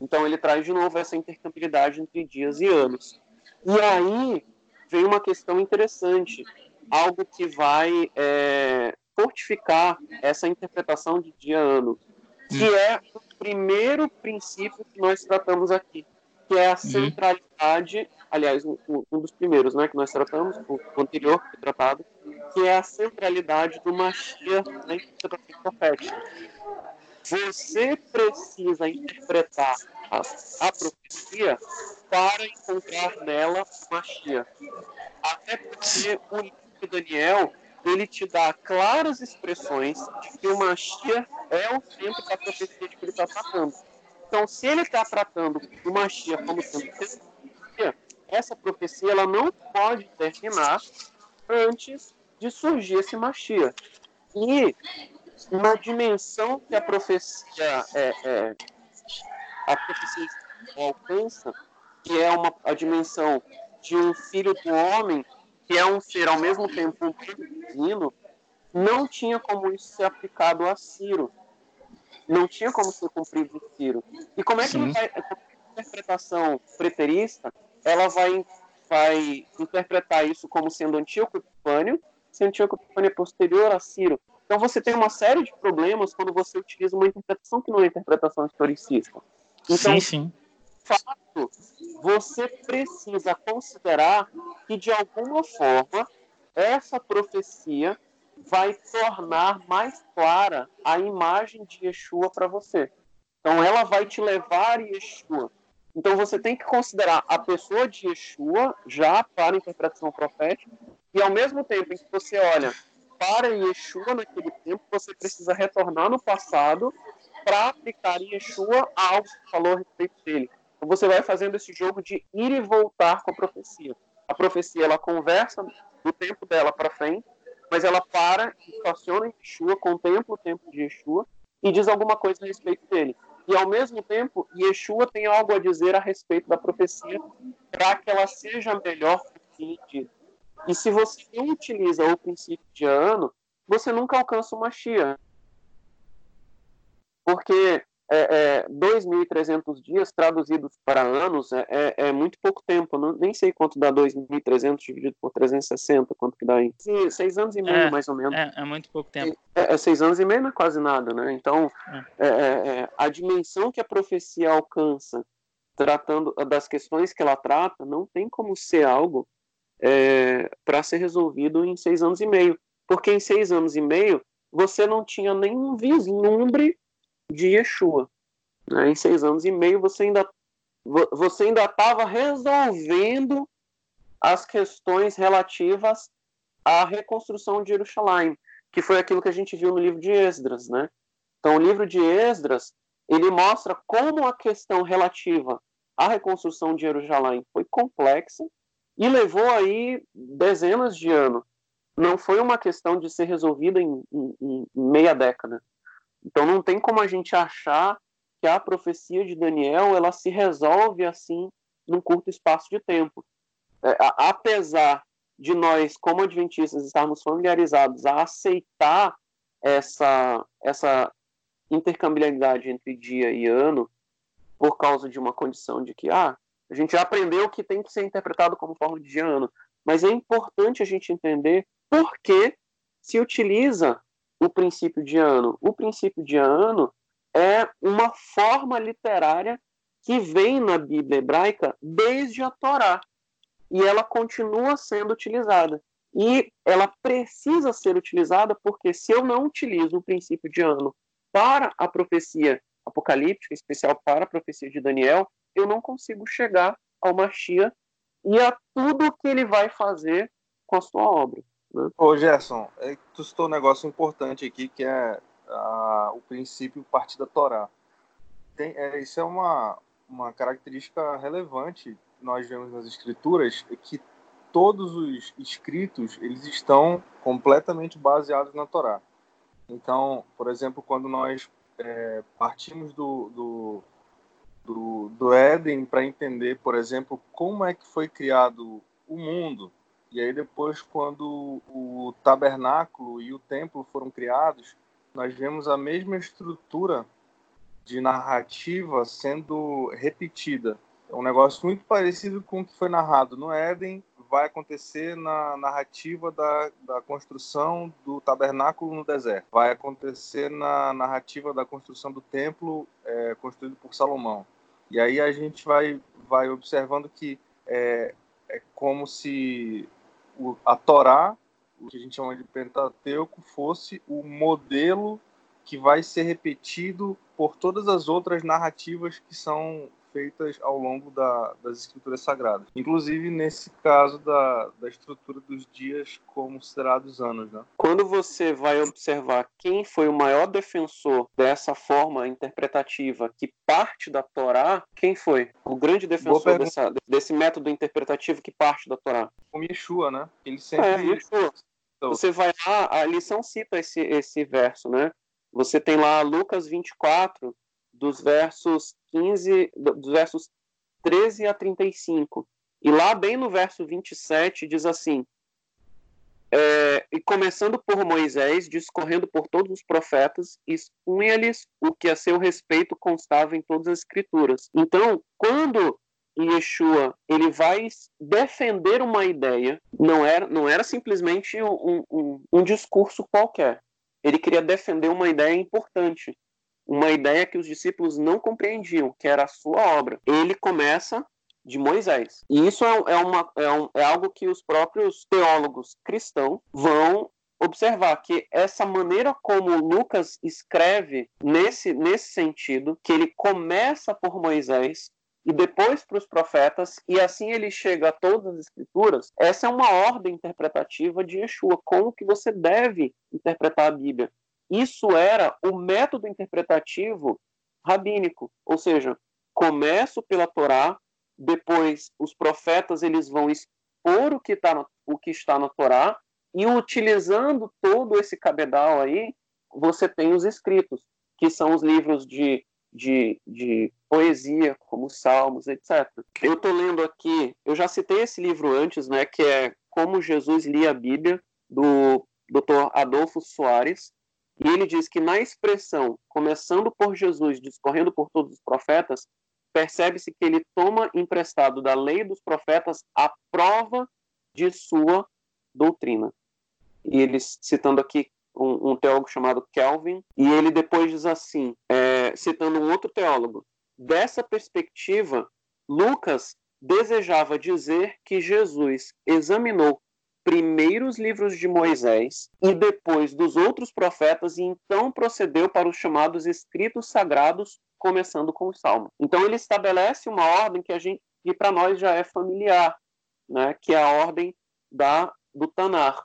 Então ele traz de novo essa intercambiabilidade entre dias e anos. E aí vem uma questão interessante, algo que vai é, fortificar essa interpretação de dia-ano, que hum. é o primeiro princípio que nós tratamos aqui, que é a uhum. centralidade, aliás, um, um dos primeiros né, que nós tratamos, o anterior tratado, que é a centralidade do Machia na interpretação profética. Você precisa interpretar a, a profecia para encontrar nela Machia. Até porque o livro de Daniel ele te dá claras expressões de que o Machia é o centro da profecia de que ele está tratando. Então, se ele está tratando o Mashiach como sendo profecia, essa profecia ela não pode terminar antes de surgir esse Mashiach. E uma dimensão que a profecia é, é a profecia alcança, que é uma, a dimensão de um filho do homem, que é um ser ao mesmo tempo um divino, não tinha como isso ser aplicado a Ciro. Não tinha como ser cumprido Ciro. E como é que a interpretação preterista ela vai, vai interpretar isso como sendo Antíoco Epifânio, se Antíoco Epifânio é posterior a Ciro. Então você tem uma série de problemas quando você utiliza uma interpretação que não é interpretação historicista. Então, sim, sim. fato, você precisa considerar que, de alguma forma, essa profecia vai tornar mais clara a imagem de Yeshua para você. Então, ela vai te levar a Yeshua. Então, você tem que considerar a pessoa de Yeshua já para a interpretação profética, e ao mesmo tempo em que você olha para Yeshua naquele tempo, você precisa retornar no passado para aplicar em Yeshua algo que falou a respeito dele. Então você vai fazendo esse jogo de ir e voltar com a profecia. A profecia ela conversa do tempo dela para frente, mas ela para, estaciona em Yeshua, contempla o tempo de Yeshua e diz alguma coisa a respeito dele. E ao mesmo tempo, Yeshua tem algo a dizer a respeito da profecia para que ela seja melhor entendida. E se você não utiliza o princípio de ano, você nunca alcança uma Shia. Porque é, é, 2.300 dias traduzidos para anos é, é, é muito pouco tempo. Não, nem sei quanto dá 2.300 dividido por 360, quanto que dá aí. Sim, seis anos e meio, É, mais ou menos. É, é muito pouco tempo. É, seis anos e meio não é quase nada, né? Então, a dimensão que a profecia alcança, tratando das questões que ela trata, não tem como ser algo para ser resolvido em seis anos e meio. Porque em seis anos e meio, você não tinha nenhum vislumbre de Yeshua. Né? Em seis anos e meio, você ainda vo- você ainda estava resolvendo as questões relativas à reconstrução de Jerusalém, que foi aquilo que a gente viu no livro de Esdras, né? Então, o livro de Esdras, ele mostra como a questão relativa à reconstrução de Jerusalém foi complexa e levou aí dezenas de anos. Não foi uma questão de ser resolvida em, em- em meia década. Então, não tem como a gente achar que a profecia de Daniel ela se resolve assim num curto espaço de tempo. É, apesar de nós, como adventistas, estarmos familiarizados a aceitar essa, essa intercambiabilidade entre dia e ano, por causa de uma condição de que ah, a gente já aprendeu que tem que ser interpretado como forma de ano, mas é importante a gente entender por que se utiliza o princípio de ano. O princípio de ano é uma forma literária que vem na Bíblia hebraica desde a Torá e ela continua sendo utilizada. E ela precisa ser utilizada porque se eu não utilizo o princípio de ano para a profecia apocalíptica, em especial para a profecia de Daniel, eu não consigo chegar ao Mashiach e a tudo que ele vai fazer com a sua obra. Ô Gerson, é, tu citou um negócio importante aqui que é ah, o princípio partir da Torá. Tem, é, isso é uma, uma característica relevante nós vemos nas escrituras, é que todos os escritos eles estão completamente baseados na Torá. Então, por exemplo, quando nós é, partimos do, do, do, do Éden para entender, por exemplo, como é que foi criado o mundo, e aí depois, quando o tabernáculo e o templo foram criados, nós vemos a mesma estrutura de narrativa sendo repetida. É um negócio muito parecido com o que foi narrado no Éden, vai acontecer na narrativa da, da construção do tabernáculo no deserto. Vai acontecer na narrativa da construção do templo é, construído por Salomão. E aí a gente vai, vai observando que é, é como se a Torá, o que a gente chama de Pentateuco, fosse o modelo que vai ser repetido por todas as outras narrativas que são feitas ao longo da, das escrituras sagradas. Inclusive nesse caso da, da estrutura dos dias como considerados anos. Né? Quando você vai observar quem foi o maior defensor dessa forma interpretativa que parte da Torá, quem foi? O grande defensor dessa, desse método interpretativo que parte da Torá? O Yeshua, né? Ele sempre... É, Yeshua. Então, você vai lá, a lição cita esse, esse verso, né? Você tem lá Lucas 24, dos versos 15, dos versos 13 a 35. E lá, bem no verso 27, diz assim: é, E começando por Moisés, discorrendo por todos os profetas, expunha-lhes o que a seu respeito constava em todas as escrituras. Então, quando Yeshua ele vai defender uma ideia, não era, não era simplesmente um, um, um discurso qualquer. Ele queria defender uma ideia importante, uma ideia que os discípulos não compreendiam, que era a sua obra. Ele começa de Moisés. E isso é, é, uma, é, um, é algo que os próprios teólogos cristãos vão observar que essa maneira como Lucas escreve nesse, nesse sentido, que ele começa por Moisés, e depois para os profetas, e assim ele chega a todas as escrituras, essa é uma ordem interpretativa de Yeshua, como que você deve interpretar a Bíblia. Isso era o método interpretativo rabínico, ou seja, começo pela Torá, depois os profetas eles vão expor o que, tá o que está na Torá, e utilizando todo esse cabedal aí, você tem os escritos, que são os livros de de, de poesia, como Salmos, etc. Eu estou lendo aqui, eu já citei esse livro antes, né, que é Como Jesus Lia a Bíblia, do Dr. Adolfo Soares, e ele diz que na expressão, começando por Jesus, discorrendo por todos os profetas, percebe-se que ele toma emprestado da lei dos profetas a prova de sua doutrina. E ele, citando aqui um, um teólogo chamado Kelvin, e ele depois diz assim, é, citando um outro teólogo, dessa perspectiva, Lucas desejava dizer que Jesus examinou primeiro os livros de Moisés e depois dos outros profetas e então procedeu para os chamados escritos sagrados, começando com o Salmo. Então ele estabelece uma ordem que a gente que para nós já é familiar, né, que é a ordem da do Tanar,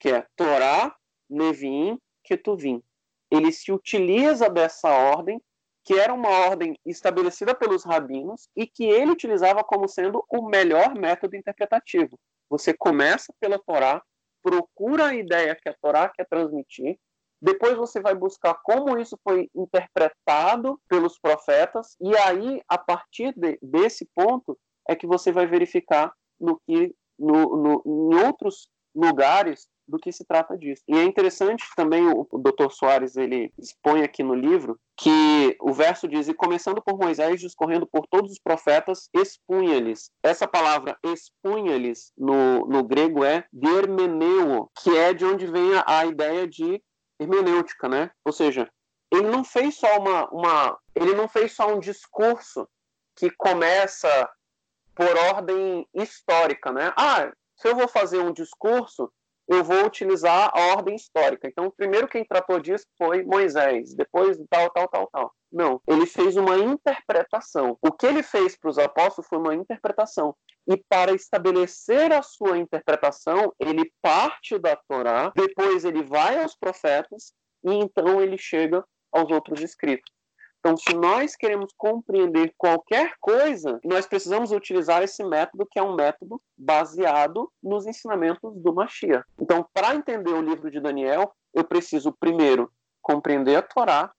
que é Torá, Nevim, Ketuvim. Ele se utiliza dessa ordem, que era uma ordem estabelecida pelos rabinos e que ele utilizava como sendo o melhor método interpretativo. Você começa pela Torá, procura a ideia que a Torá quer transmitir, depois você vai buscar como isso foi interpretado pelos profetas, e aí, a partir de, desse ponto, é que você vai verificar no que no, no, em outros lugares do que se trata disso. E é interessante também o, o Dr. Soares ele expõe aqui no livro que o verso diz: "E começando por Moisés, discorrendo por todos os profetas, expunha-lhes". Essa palavra expunha-lhes no, no grego é dermeneu, que é de onde vem a, a ideia de hermenêutica, né? Ou seja, ele não fez só uma, uma ele não fez só um discurso que começa por ordem histórica, né? Ah, se eu vou fazer um discurso, eu vou utilizar a ordem histórica. Então, primeiro quem tratou disso foi Moisés, depois tal, tal, tal, tal. Não, ele fez uma interpretação. O que ele fez para os apóstolos foi uma interpretação. E para estabelecer a sua interpretação, ele parte da Torá, depois ele vai aos profetas e então ele chega aos outros escritos. Então, se nós queremos compreender qualquer coisa, nós precisamos utilizar esse método, que é um método baseado nos ensinamentos do Mashiach. Então, para entender o livro de Daniel, eu preciso primeiro compreender a Torá,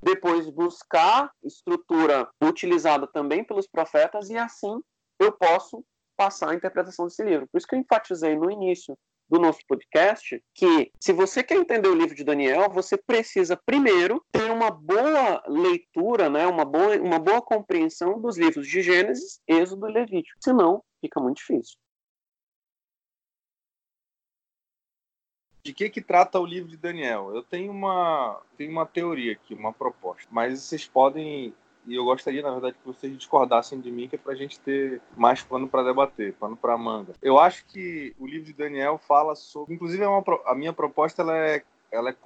depois buscar estrutura utilizada também pelos profetas, e assim eu posso passar a interpretação desse livro. Por isso que eu enfatizei no início do nosso podcast que, se você quer entender o livro de Daniel, você precisa primeiro ter uma boa leitura, né, uma, boa, uma boa compreensão dos livros de Gênesis, Êxodo e Levítico. Senão, fica muito difícil. De que que trata o livro de Daniel? Eu tenho uma, tenho uma teoria aqui, uma proposta, mas vocês podem e eu gostaria, na verdade, que vocês discordassem de mim, que é para a gente ter mais pano para debater, pano para manga. Eu acho que o livro de Daniel fala sobre. Inclusive, é uma, a minha proposta ela é ela é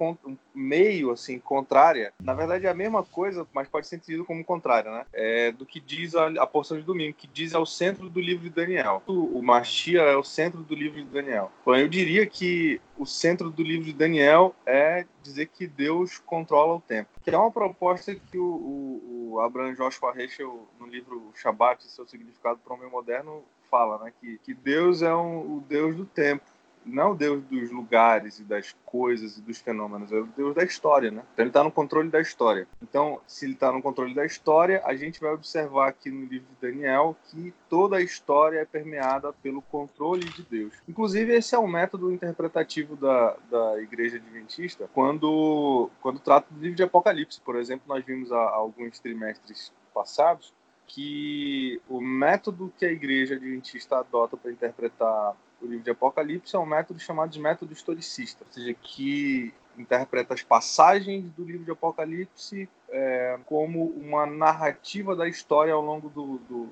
meio assim contrária. Na verdade é a mesma coisa, mas pode ser entendido como contrária, né? É, do que diz a, a, porção de domingo, que diz é o centro do livro de Daniel. O, o Machia é o centro do livro de Daniel. Bom, eu diria que o centro do livro de Daniel é dizer que Deus controla o tempo, que é uma proposta que o, o, o Abraham Joshua Heschel no livro Shabbat, seu significado para o homem moderno, fala, né? Que, que Deus é um, o Deus do tempo não é o Deus dos lugares e das coisas e dos fenômenos, é o Deus da história, né? Então ele está no controle da história. Então, se ele está no controle da história, a gente vai observar aqui no livro de Daniel que toda a história é permeada pelo controle de Deus. Inclusive, esse é o método interpretativo da, da Igreja Adventista quando, quando trata do livro de Apocalipse. Por exemplo, nós vimos há, há alguns trimestres passados que o método que a Igreja Adventista adota para interpretar o livro de Apocalipse é um método chamado de método historicista, ou seja, que interpreta as passagens do livro de Apocalipse é, como uma narrativa da história ao longo do, do,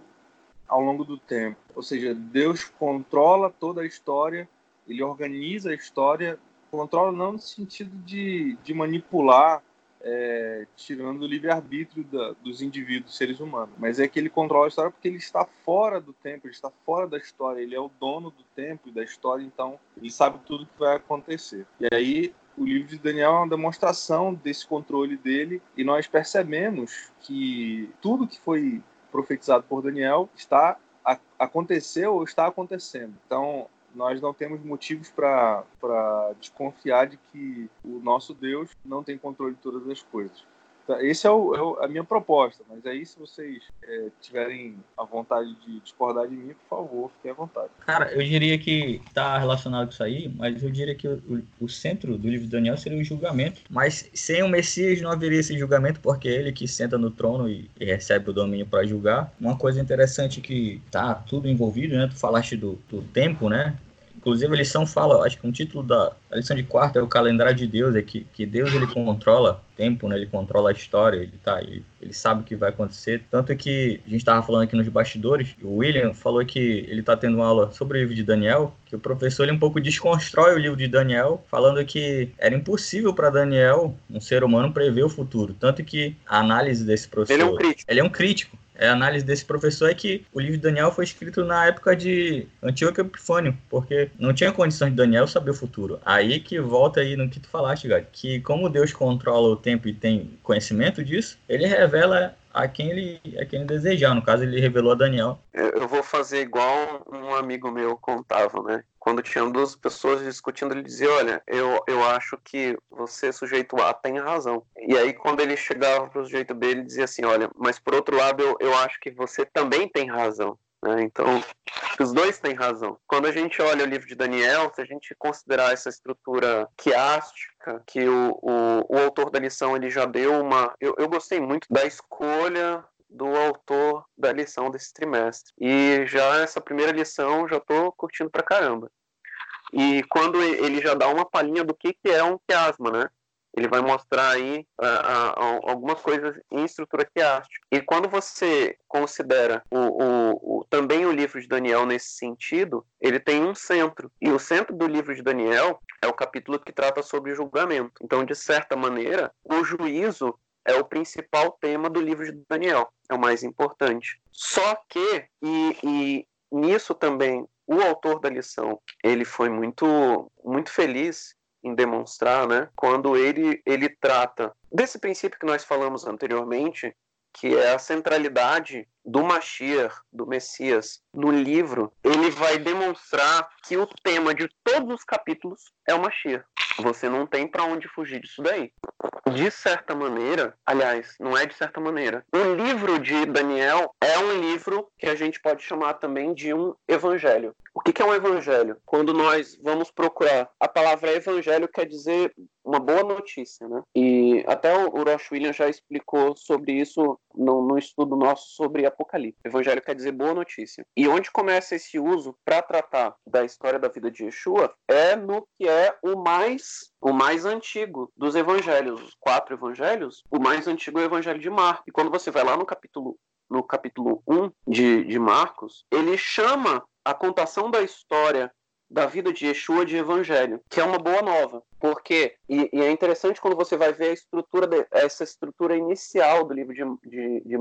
ao longo do tempo. Ou seja, Deus controla toda a história, ele organiza a história, controla não no sentido de, de manipular é, tirando o livre-arbítrio dos indivíduos, seres humanos. Mas é que ele controla a história porque ele está fora do tempo, ele está fora da história, ele é o dono do tempo e da história, então ele sabe tudo que vai acontecer. E aí o livro de Daniel é uma demonstração desse controle dele e nós percebemos que tudo que foi profetizado por Daniel está aconteceu ou está acontecendo. Então, nós não temos motivos para desconfiar de que o nosso Deus não tem controle de todas as coisas. Então, esse é, o, é a minha proposta, mas aí se vocês é, tiverem a vontade de discordar de mim, por favor, fiquem à vontade. Cara, eu diria que está relacionado com isso aí, mas eu diria que o, o, centro do livro de Daniel seria o julgamento, mas sem o Messias não haveria esse julgamento, porque é ele que senta no trono e, e recebe o domínio para julgar. Uma coisa interessante que tá tudo envolvido, né? Tu falaste do, do tempo, né? Inclusive, a lição fala, acho que um título da lição de quarta é o calendário de Deus, é que, que Deus ele controla o tempo, né? ele controla a história, ele, tá, ele, ele sabe o que vai acontecer. Tanto que a gente estava falando aqui nos bastidores, o William falou que ele está tendo uma aula sobre o livro de Daniel, que o professor ele um pouco desconstrói o livro de Daniel, falando que era impossível para Daniel, um ser humano, prever o futuro. Tanto que a análise desse professor. Ele é um crítico. Ele é um crítico é, a análise desse professor é que o livro de Daniel foi escrito na época de Antíoco Epifânio, porque não tinha condição de Daniel saber o futuro. Aí que volta aí no que tu falaste, Gad, que como Deus controla o tempo e tem conhecimento disso, ele revela a quem ele a quem desejar. No caso, ele revelou a Daniel. Eu vou fazer igual um amigo meu contava, né? Quando tinham duas pessoas discutindo, ele dizia: Olha, eu, eu acho que você, sujeito A, tem razão. E aí, quando ele chegava para o sujeito B, ele dizia assim: Olha, mas por outro lado, eu, eu acho que você também tem razão. Né? Então, os dois têm razão. Quando a gente olha o livro de Daniel, se a gente considerar essa estrutura quiástica, que o, o, o autor da lição ele já deu uma. Eu, eu gostei muito da escolha do autor da lição desse trimestre. E já essa primeira lição já estou curtindo pra caramba. E quando ele já dá uma palhinha do que, que é um quiasma, né? Ele vai mostrar aí uh, uh, algumas coisas em estrutura quiástica. E quando você considera o, o, o, também o livro de Daniel nesse sentido, ele tem um centro. E o centro do livro de Daniel é o capítulo que trata sobre julgamento. Então, de certa maneira, o juízo é o principal tema do livro de Daniel, é o mais importante. Só que, e, e nisso também o autor da lição ele foi muito muito feliz em demonstrar, né? Quando ele ele trata desse princípio que nós falamos anteriormente, que é a centralidade do Mashiach, do Messias, no livro, ele vai demonstrar que o tema de todos os capítulos é o Mashiach. Você não tem para onde fugir disso daí. De certa maneira, aliás, não é de certa maneira, o livro de Daniel é um livro que a gente pode chamar também de um evangelho. O que é um evangelho? Quando nós vamos procurar, a palavra evangelho quer dizer uma boa notícia, né? E até o Rosh William já explicou sobre isso no, no estudo nosso sobre Apocalipse. Evangelho quer dizer boa notícia. E onde começa esse uso para tratar da história da vida de Yeshua é no que é o mais o mais antigo dos evangelhos, os quatro evangelhos, o mais antigo é o evangelho de Marcos. E quando você vai lá no capítulo no capítulo 1 de, de Marcos, ele chama a contação da história da vida de Yeshua de Evangelho, que é uma boa nova. Porque, e, e é interessante quando você vai ver a estrutura, de, essa estrutura inicial do livro de, de, de.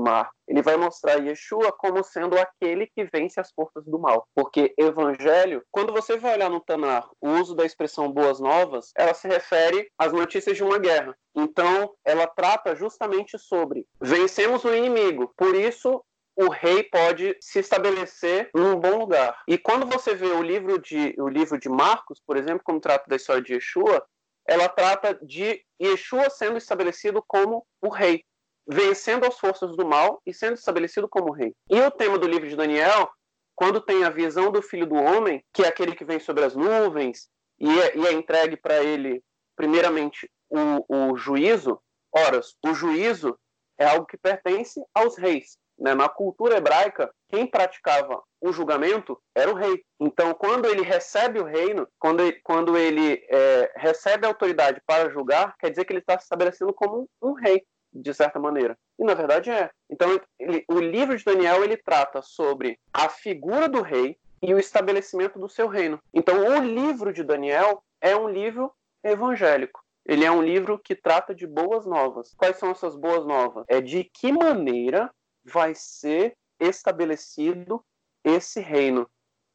Ele vai mostrar Yeshua como sendo aquele que vence as forças do mal. Porque Evangelho, quando você vai olhar no Tanar o uso da expressão boas novas, ela se refere às notícias de uma guerra. Então, ela trata justamente sobre vencemos o inimigo, por isso o rei pode se estabelecer num bom lugar. E quando você vê o livro de, o livro de Marcos, por exemplo, como trata da história de Yeshua, ela trata de Yeshua sendo estabelecido como o rei, vencendo as forças do mal e sendo estabelecido como rei. E o tema do livro de Daniel, quando tem a visão do filho do homem, que é aquele que vem sobre as nuvens e é, e é entregue para ele, primeiramente, o, o juízo, ora, o juízo é algo que pertence aos reis. Né? Na cultura hebraica, quem praticava o julgamento era o rei. Então, quando ele recebe o reino, quando ele, quando ele é, recebe a autoridade para julgar, quer dizer que ele está se estabelecendo como um, um rei, de certa maneira. E na verdade é. Então, ele, o livro de Daniel ele trata sobre a figura do rei e o estabelecimento do seu reino. Então, o livro de Daniel é um livro evangélico. Ele é um livro que trata de boas novas. Quais são essas boas novas? É de que maneira vai ser estabelecido esse reino.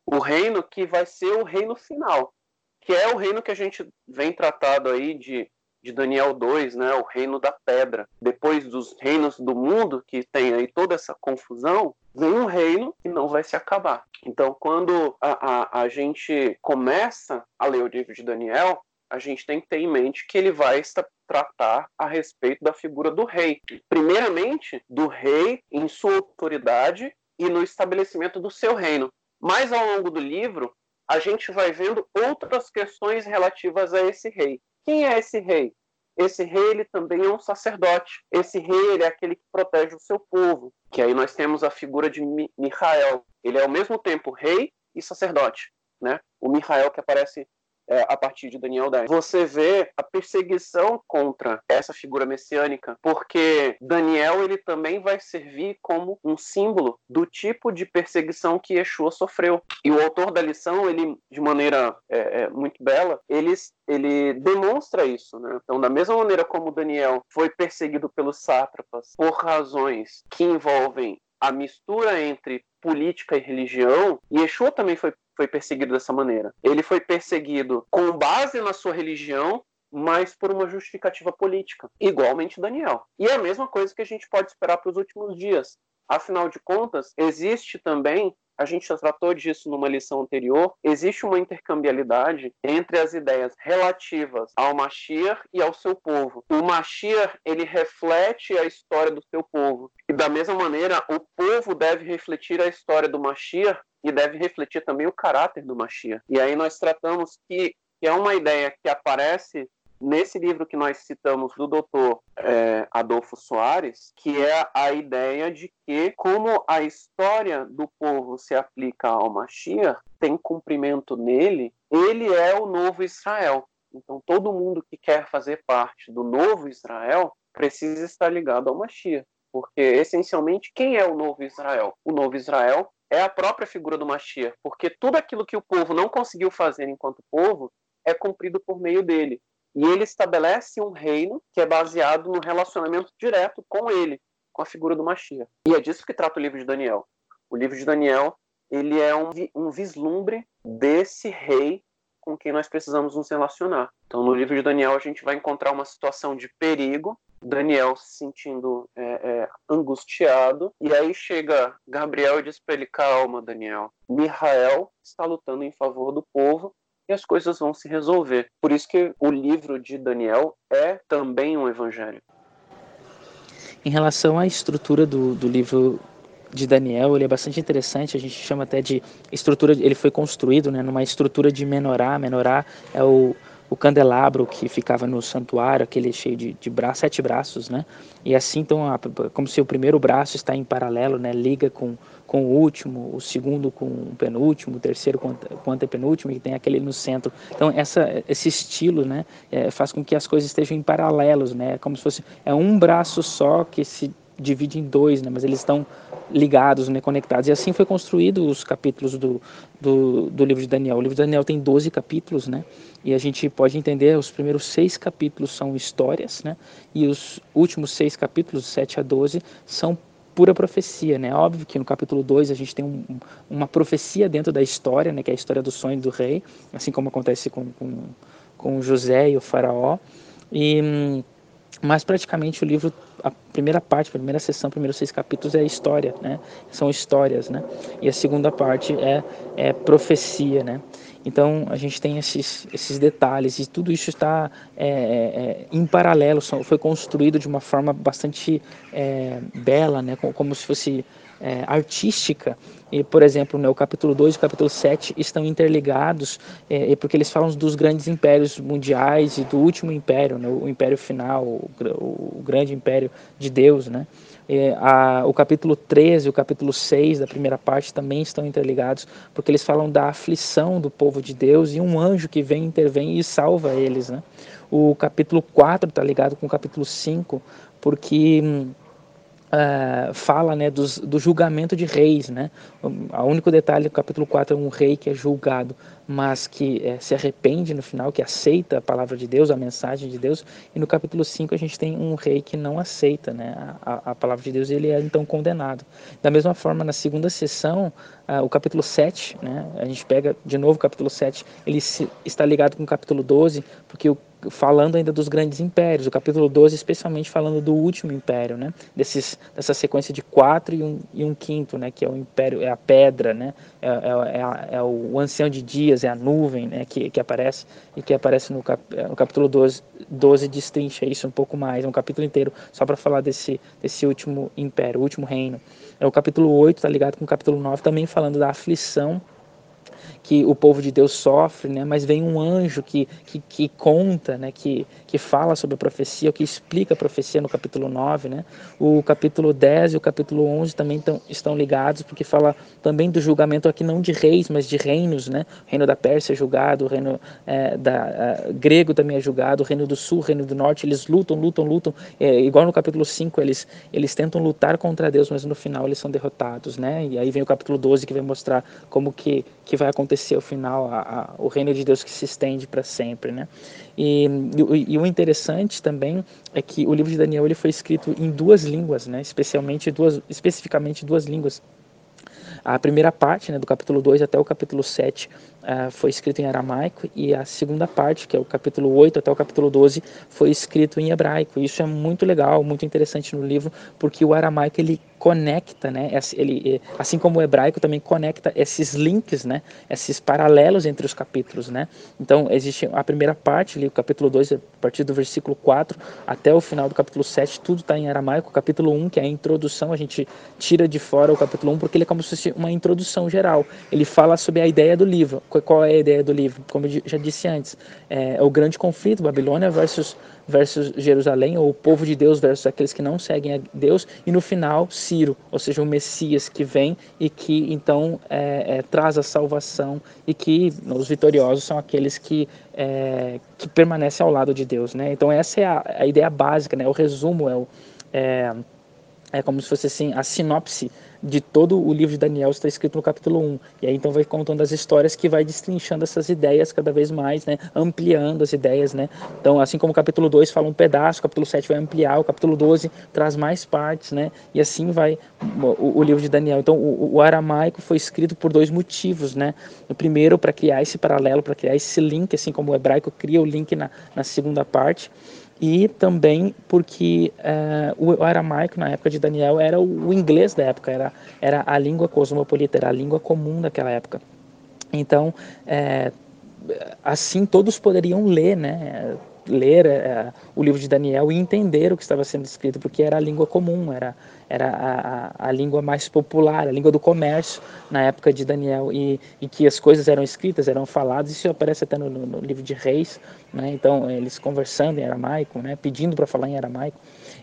O reino que vai ser o reino final, que é o reino que a gente vem tratado aí de, de Daniel 2, né, o reino da pedra. Depois dos reinos do mundo, que tem aí toda essa confusão, vem um reino que não vai se acabar. Então, quando a, a, a gente começa a ler o livro de Daniel, a gente tem que ter em mente que ele vai tratar a respeito da figura do rei. Primeiramente, do rei em sua autoridade e no estabelecimento do seu reino. Mas ao longo do livro, a gente vai vendo outras questões relativas a esse rei. Quem é esse rei? Esse rei ele também é um sacerdote. Esse rei é aquele que protege o seu povo. Que aí nós temos a figura de Mihael. Ele é ao mesmo tempo rei e sacerdote. Né? O Mihael que aparece é, a partir de Daniel 10. Você vê a perseguição contra essa figura messiânica, porque Daniel ele também vai servir como um símbolo do tipo de perseguição que Yeshua sofreu. E o autor da lição, ele, de maneira é, é, muito bela, ele, ele demonstra isso. Né? Então, da mesma maneira como Daniel foi perseguido pelos sátrapas por razões que envolvem a mistura entre política e religião, Yeshua também foi foi perseguido dessa maneira. Ele foi perseguido com base na sua religião, mas por uma justificativa política, igualmente Daniel. E é a mesma coisa que a gente pode esperar para os últimos dias. Afinal de contas, existe também a gente já tratou disso numa lição anterior, existe uma intercambialidade entre as ideias relativas ao Mashiach e ao seu povo. O Mashiach, ele reflete a história do seu povo. E da mesma maneira, o povo deve refletir a história do Mashiach e deve refletir também o caráter do Mashiach. E aí nós tratamos que, que é uma ideia que aparece nesse livro que nós citamos do doutor é, Adolfo Soares, que é a ideia de que, como a história do povo se aplica ao Mashiach, tem cumprimento nele, ele é o novo Israel. Então, todo mundo que quer fazer parte do novo Israel precisa estar ligado ao Mashiach. Porque, essencialmente, quem é o novo Israel? O novo Israel é a própria figura do Mashiach, porque tudo aquilo que o povo não conseguiu fazer enquanto povo é cumprido por meio dele. E ele estabelece um reino que é baseado no relacionamento direto com ele, com a figura do Mashiach. E é disso que trata o livro de Daniel. O livro de Daniel ele é um, um vislumbre desse rei com quem nós precisamos nos relacionar. Então, no livro de Daniel, a gente vai encontrar uma situação de perigo, Daniel se sentindo é, é, angustiado, e aí chega Gabriel e diz para ele: Calma, Daniel. Mihael está lutando em favor do povo e as coisas vão se resolver. Por isso que o livro de Daniel é também um evangelho. Em relação à estrutura do, do livro de Daniel, ele é bastante interessante, a gente chama até de estrutura, ele foi construído né, numa estrutura de menorá, menorá é o, o candelabro que ficava no santuário, aquele cheio de, de bra sete braços, né? E assim, então, a, como se o primeiro braço está em paralelo, né? Liga com, com o último, o segundo com o penúltimo, o terceiro com, com o antepenúltimo, e tem aquele no centro. Então, essa, esse estilo, né? É, faz com que as coisas estejam em paralelos, né? Como se fosse é um braço só que se divide em dois, né? Mas eles estão ligados, né, conectados. E assim foi construído os capítulos do, do, do, livro de Daniel. O livro de Daniel tem 12 capítulos, né? E a gente pode entender, os primeiros seis capítulos são histórias, né? E os últimos seis capítulos, 7 a 12, são pura profecia, né? Óbvio que no capítulo 2 a gente tem um, uma profecia dentro da história, né? Que é a história do sonho do rei, assim como acontece com, com, com José e o faraó. E, mas praticamente o livro, a primeira parte, a primeira sessão, primeiros seis capítulos é história, né? São histórias, né? E a segunda parte é, é profecia, né? Então a gente tem esses, esses detalhes e tudo isso está é, é, é em paralelo, foi construído de uma forma bastante é, bela, né? como, como se fosse é, artística. E, por exemplo, né, o capítulo 2 e o capítulo 7 estão interligados, é, porque eles falam dos grandes impérios mundiais e do último império, né, o império final, o, o grande império de Deus. Né? É, a, o capítulo 13 e o capítulo 6 da primeira parte também estão interligados, porque eles falam da aflição do povo de Deus e um anjo que vem, intervém e salva eles. Né? O capítulo 4 está ligado com o capítulo 5, porque hum, Uh, fala né, dos, do julgamento de reis. Né? O único detalhe do capítulo 4 é um rei que é julgado, mas que é, se arrepende no final, que aceita a palavra de Deus, a mensagem de Deus. E no capítulo 5 a gente tem um rei que não aceita né, a, a palavra de Deus e ele é então condenado. Da mesma forma, na segunda sessão, uh, o capítulo 7, né, a gente pega de novo o capítulo 7, ele se, está ligado com o capítulo 12, porque o falando ainda dos grandes impérios, o capítulo 12 especialmente falando do último império, né? Desses, dessa sequência de quatro e um, e um quinto, né? Que é o império, é a pedra, né? É, é, é, a, é o ancião de dias, é a nuvem, né? Que, que aparece e que aparece no, cap, é, no capítulo 12, 12 destrincha isso um pouco mais, é um capítulo inteiro só para falar desse, desse último império, o último reino. É o capítulo 8, tá ligado com o capítulo 9, também falando da aflição que o povo de Deus sofre, né? mas vem um anjo que, que, que conta, né? que, que fala sobre a profecia, que explica a profecia no capítulo 9. Né? O capítulo 10 e o capítulo 11 também tão, estão ligados, porque fala também do julgamento aqui não de reis, mas de reinos. Né? O reino da Pérsia é julgado, o reino é, da, é, grego também é julgado, o reino do sul, o reino do norte, eles lutam, lutam, lutam. É, igual no capítulo 5, eles, eles tentam lutar contra Deus, mas no final eles são derrotados. Né? E aí vem o capítulo 12 que vai mostrar como que, que vai acontecer ao final, a, a, o reino de Deus que se estende para sempre, né? E, e, e, o interessante também é que o livro de Daniel ele foi escrito em duas línguas, né? Especialmente duas, especificamente duas línguas. A primeira parte, né, do capítulo 2 até o capítulo 7, uh, foi escrito em aramaico, e a segunda parte, que é o capítulo 8 até o capítulo 12, foi escrito em hebraico. Isso é muito legal, muito interessante no livro, porque o aramaico ele conecta, né? Ele, assim como o hebraico também conecta esses links, né? Esses paralelos entre os capítulos, né? Então existe a primeira parte ali, o capítulo 2, a partir do versículo 4 até o final do capítulo 7, tudo está em aramaico. O capítulo 1, que é a introdução, a gente tira de fora o capítulo 1 porque ele é como se fosse uma introdução geral. Ele fala sobre a ideia do livro. Qual é a ideia do livro? Como eu já disse antes, é o grande conflito Babilônia versus versus Jerusalém, ou o povo de Deus versus aqueles que não seguem a Deus, e no final, Ciro, ou seja, o Messias que vem e que então é, é, traz a salvação, e que os vitoriosos são aqueles que, é, que permanecem ao lado de Deus. Né? Então, essa é a, a ideia básica, né? o resumo, é, o, é, como se fosse assim, a sinopse de todo o livro de Daniel está escrito no capítulo 1. E aí então vai contando as histórias que vai destrinchando essas ideias cada vez mais, né? Ampliando as ideias, né? Então, assim como o capítulo 2 fala um pedaço, o capítulo 7 vai ampliar, o capítulo 12 traz mais partes, né? E assim vai o, o livro de Daniel. Então, o, o, aramaico foi escrito por dois motivos, né? O primeiro, para criar esse paralelo, para criar esse link, assim como o hebraico cria o link na, na segunda parte e também porque uh, o aramaico na época de Daniel era o, o, inglês da época, era, era a língua cosmopolita, era a língua comum daquela época. Então, é, assim todos poderiam ler, né? Ler é, o livro de Daniel e entender o que estava sendo escrito, porque era a língua comum, era, era a, a, a, língua mais popular, a língua do comércio na época de Daniel, e, e que as coisas eram escritas, eram faladas, isso aparece até no, no, no livro de Reis, né? então eles conversando em aramaico, né? pedindo para falar em aramaico.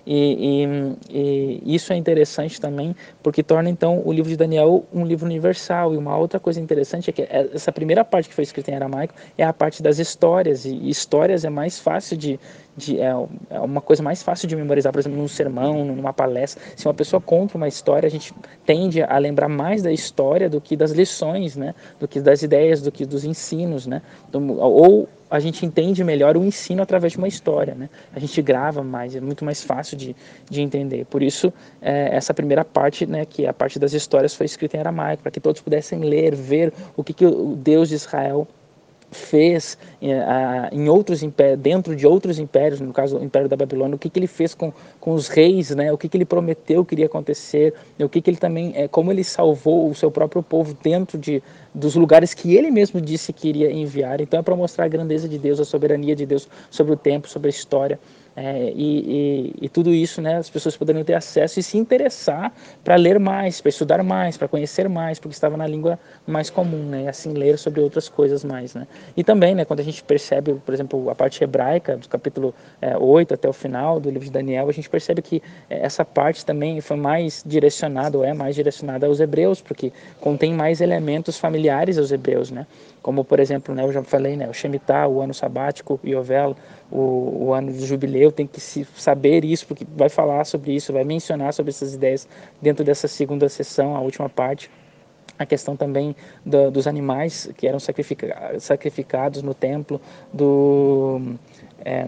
E, e, e, isso é interessante também, porque torna então o livro de Daniel um livro universal. E uma outra coisa interessante é que essa primeira parte que foi escrita em aramaico é a parte das histórias, e histórias é mais fácil de, de é, é, uma coisa mais fácil de memorizar, por exemplo, num sermão, numa palestra. Se uma pessoa conta uma história, a gente tende a lembrar mais da história do que das lições, né? Do que das ideias, do que dos ensinos, né? Ou a gente entende melhor o ensino através de uma história, né? A gente grava mais, é muito mais fácil de, de entender. Por isso, é, essa primeira parte, né, que é a parte das histórias, foi escrita em aramaico, para que todos pudessem ler, ver o que, que o Deus de Israel fez eh, em outros impérios, dentro de outros impérios, no caso o Império da Babilônia, o que, que ele fez com, com os reis, né? o que, que ele prometeu que iria acontecer, o que, que ele também, é, como ele salvou o seu próprio povo dentro de, dos lugares que ele mesmo disse que iria enviar. Então é para mostrar a grandeza de Deus, a soberania de Deus sobre o tempo, sobre a história. É, e, e, e, tudo isso, né, as pessoas poderiam ter acesso e se interessar para ler mais, para estudar mais, para conhecer mais, porque estava na língua mais comum, né, e assim ler sobre outras coisas mais, né. E também, né, quando a gente percebe, por exemplo, a parte hebraica, do capítulo é, 8 até o final do livro de Daniel, a gente percebe que é, essa parte também foi mais direcionada, ou é mais direcionada aos hebreus, porque contém mais elementos familiares aos hebreus, né, como, por exemplo, né, eu já falei, né, o Shemitah, o ano sabático, o Yovel, o, o, ano do jubileu, tem que se saber isso, porque vai falar sobre isso, vai mencionar sobre essas ideias dentro dessa segunda sessão, a última parte. A questão também do, dos animais que eram sacrifica, sacrificados no templo, do, é,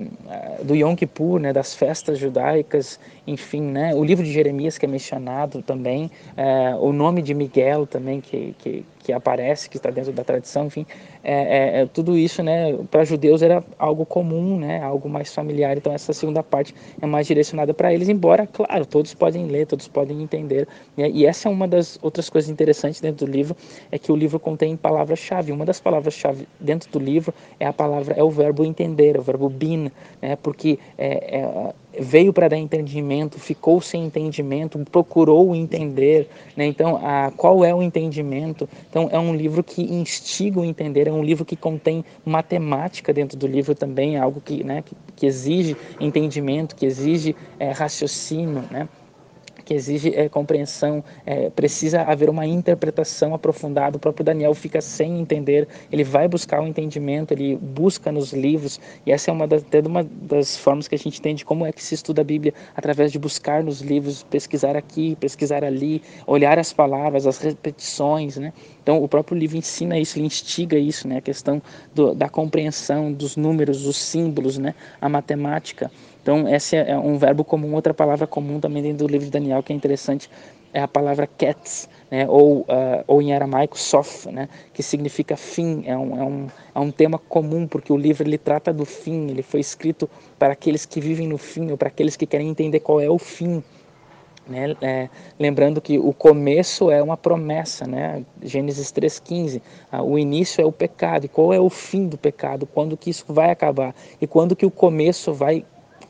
do Yom Kippur, né, das festas judaicas, enfim, né, o livro de Jeremias que é mencionado também, é, o nome de Miguel também que, que, que aparece, que está dentro da tradição, enfim, é, é, é, tudo isso, né, para judeus era algo comum, né, algo mais familiar. Então essa segunda parte é mais direcionada para eles, embora, claro, todos podem ler, todos podem entender. Né, e essa é uma das outras coisas interessantes dentro do livro, é que o livro contém palavras-chave. Uma das palavras-chave dentro do livro é a palavra, é o verbo entender, é o verbo bin, né, porque é, é veio para dar entendimento, ficou sem entendimento, procurou entender, né? Então, a, qual é o entendimento? Então, é um livro que instiga o entender, é um livro que contém matemática dentro do livro também, algo que, né, que, que exige entendimento, que exige é, raciocínio, né? Que exige é, compreensão, é, precisa haver uma interpretação aprofundada. O próprio Daniel fica sem entender, ele vai buscar o entendimento, ele busca nos livros, e essa é uma das, uma das formas que a gente entende como é que se estuda a Bíblia, através de buscar nos livros, pesquisar aqui, pesquisar ali, olhar as palavras, as repetições, né? Então, o próprio livro ensina isso, ele instiga isso, né? A questão do, da compreensão dos números, dos símbolos, né? A matemática. Então, esse é um verbo comum, outra palavra comum também dentro do livro de Daniel que é interessante é a palavra ketz, né, ou, uh, ou em aramaico sof, né, que significa fim. É um, é, um, é um tema comum, porque o livro ele trata do fim, ele foi escrito para aqueles que vivem no fim, ou para aqueles que querem entender qual é o fim. Né? É, lembrando que o começo é uma promessa, né? Gênesis 3,15. Ah, o início é o pecado. E qual é o fim do pecado? Quando que isso vai acabar? E quando que o começo vai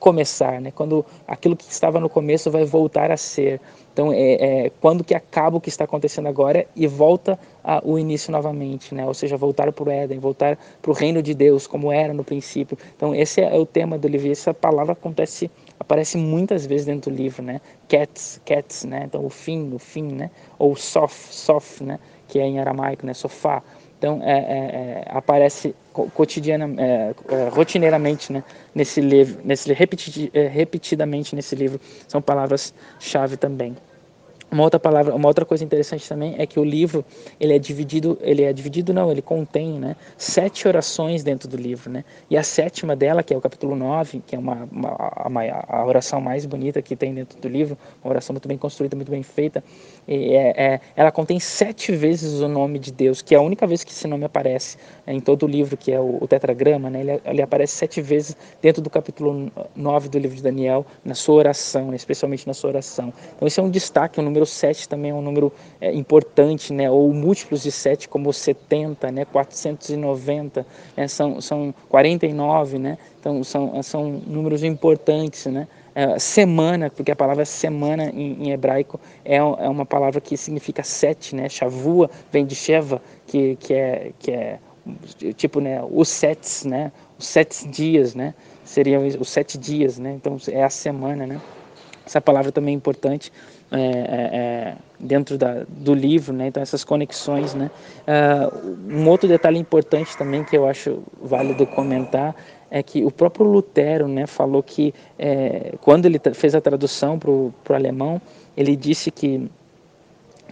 começar, né? Quando aquilo que estava no começo vai voltar a ser. Então, é, é quando que acaba o que está acontecendo agora e volta o início novamente, né? Ou seja, voltar para o Éden, voltar para o reino de Deus, como era no princípio. Então, esse é o tema do livro. Essa palavra acontece, aparece muitas vezes dentro do livro, né? Cats, cats, né? Então, o fim, o fim, né? Ou sof, sof, né? Que é em aramaico, né? Sofá. Então, é, é, é, aparece cotidiana, é, é, rotineiramente né, nesse livro, nesse, repeti, repetidamente nesse livro, são palavras-chave também. Uma outra palavra, uma outra coisa interessante também é que o livro ele é dividido, ele é dividido não, ele contém, né, sete orações dentro do livro, né? E a sétima dela, que é o capítulo 9, que é uma, uma a, a, oração mais bonita que tem dentro do livro, uma oração muito bem construída, muito bem feita, é, é, ela contém sete vezes o nome de Deus, que é a única vez que esse nome aparece é, em todo o livro, que é o, o tetragrama, né? Ele, ele, aparece sete vezes dentro do capítulo 9 do livro de Daniel, na sua oração, né? especialmente na sua oração. Então esse é um destaque, número número 7 também é um número é, importante, né? ou múltiplos de 7 como 70, né? 490, né? são, são 49, né? então são, são números importantes. Né? É, semana, porque a palavra semana em, em hebraico é, é, uma palavra que significa sete, né? Shavua vem de Sheva, que, que, é, que é tipo né, os sete, né? Os sete dias, né? Seriam os sete dias, né? Então é a semana, né? Essa palavra também é importante é, é, é, dentro da, do livro, né? Então essas conexões, né? Uh, um outro detalhe importante também que eu acho válido comentar é que o próprio Lutero né, falou que é, quando ele fez a tradução para o alemão, ele disse que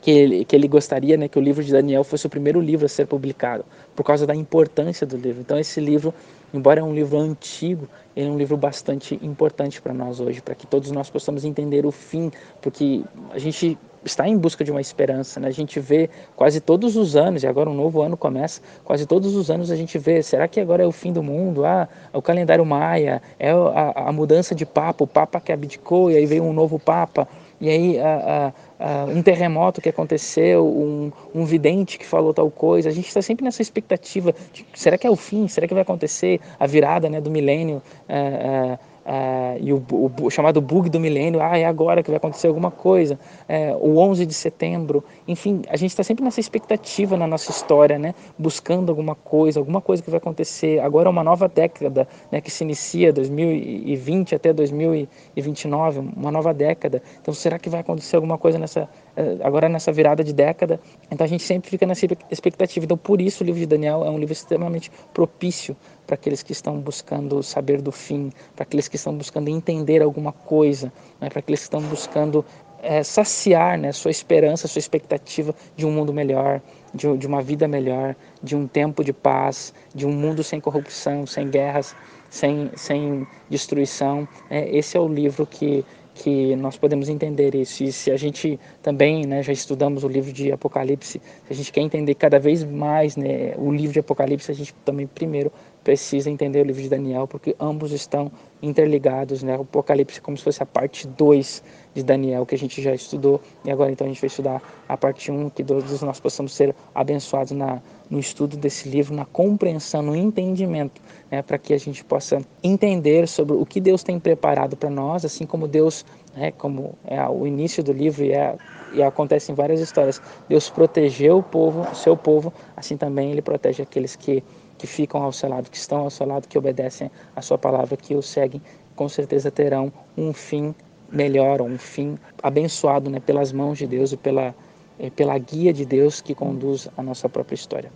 que ele, que ele gostaria né, que o livro de Daniel fosse o primeiro livro a ser publicado, por causa da importância do livro. Então, esse livro, embora é um livro antigo, ele é um livro bastante importante para nós hoje, para que todos nós possamos entender o fim, porque a gente está em busca de uma esperança. Né? A gente vê quase todos os anos, e agora um novo ano começa, quase todos os anos a gente vê, será que agora é o fim do mundo? Ah, o calendário maia, é a, a mudança de papa, o papa que abdicou e aí veio um novo papa, e aí a, a, um terremoto que aconteceu, um, um vidente que falou tal coisa. A gente está sempre nessa expectativa de será que é o fim? Será que vai acontecer a virada né, do milênio? É, é, Uh, e o, o, o, chamado bug do milênio, ah, é agora que vai acontecer alguma coisa, é, o 11 de setembro, enfim, a gente está sempre nessa expectativa na nossa história, né, buscando alguma coisa, alguma coisa que vai acontecer. Agora é uma nova década, né, que se inicia 2020 até 2029, uma nova década. Então, será que vai acontecer alguma coisa nessa eh, agora nessa virada de década. Então a gente sempre fica nessa expectativa. Então por isso o livro de Daniel é um livro extremamente propício para aqueles que estão buscando saber do fim, para aqueles que estão buscando entender alguma coisa, né? para aqueles que estão buscando é, saciar né, sua esperança, sua expectativa de um mundo melhor, de, de uma vida melhor, de um tempo de paz, de um mundo sem corrupção, sem guerras, sem, sem destruição. É, esse é o livro que que nós podemos entender isso. E se a gente também né, já estudamos o livro de Apocalipse, se a gente quer entender cada vez mais né, o livro de Apocalipse, a gente também primeiro precisa entender o livro de Daniel, porque ambos estão interligados. Né? O Apocalipse como se fosse a parte 2 de Daniel, que a gente já estudou, e agora então a gente vai estudar a parte 1, que todos nós possamos ser abençoados na, no estudo desse livro, na compreensão, no entendimento, né, para que a gente possa entender sobre o que Deus tem preparado para nós, assim como Deus, né, como é o início do livro e, é, e acontece em várias histórias, Deus protegeu o povo, seu povo, assim também Ele protege aqueles que que ficam ao seu lado, que estão ao seu lado, que obedecem a sua palavra, que o seguem, com certeza terão um fim melhor, um fim abençoado né, pelas mãos de Deus e pela, eh, pela guia de Deus que conduz a nossa própria história.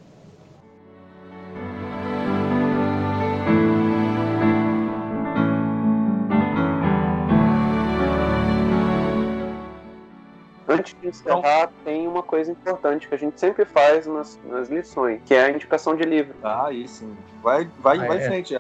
Antes de encerrar, tem uma coisa importante que a gente sempre faz nas, nas lições, que é a indicação de livro. Ah, isso. Vai, vai, ah, vai é. em frente.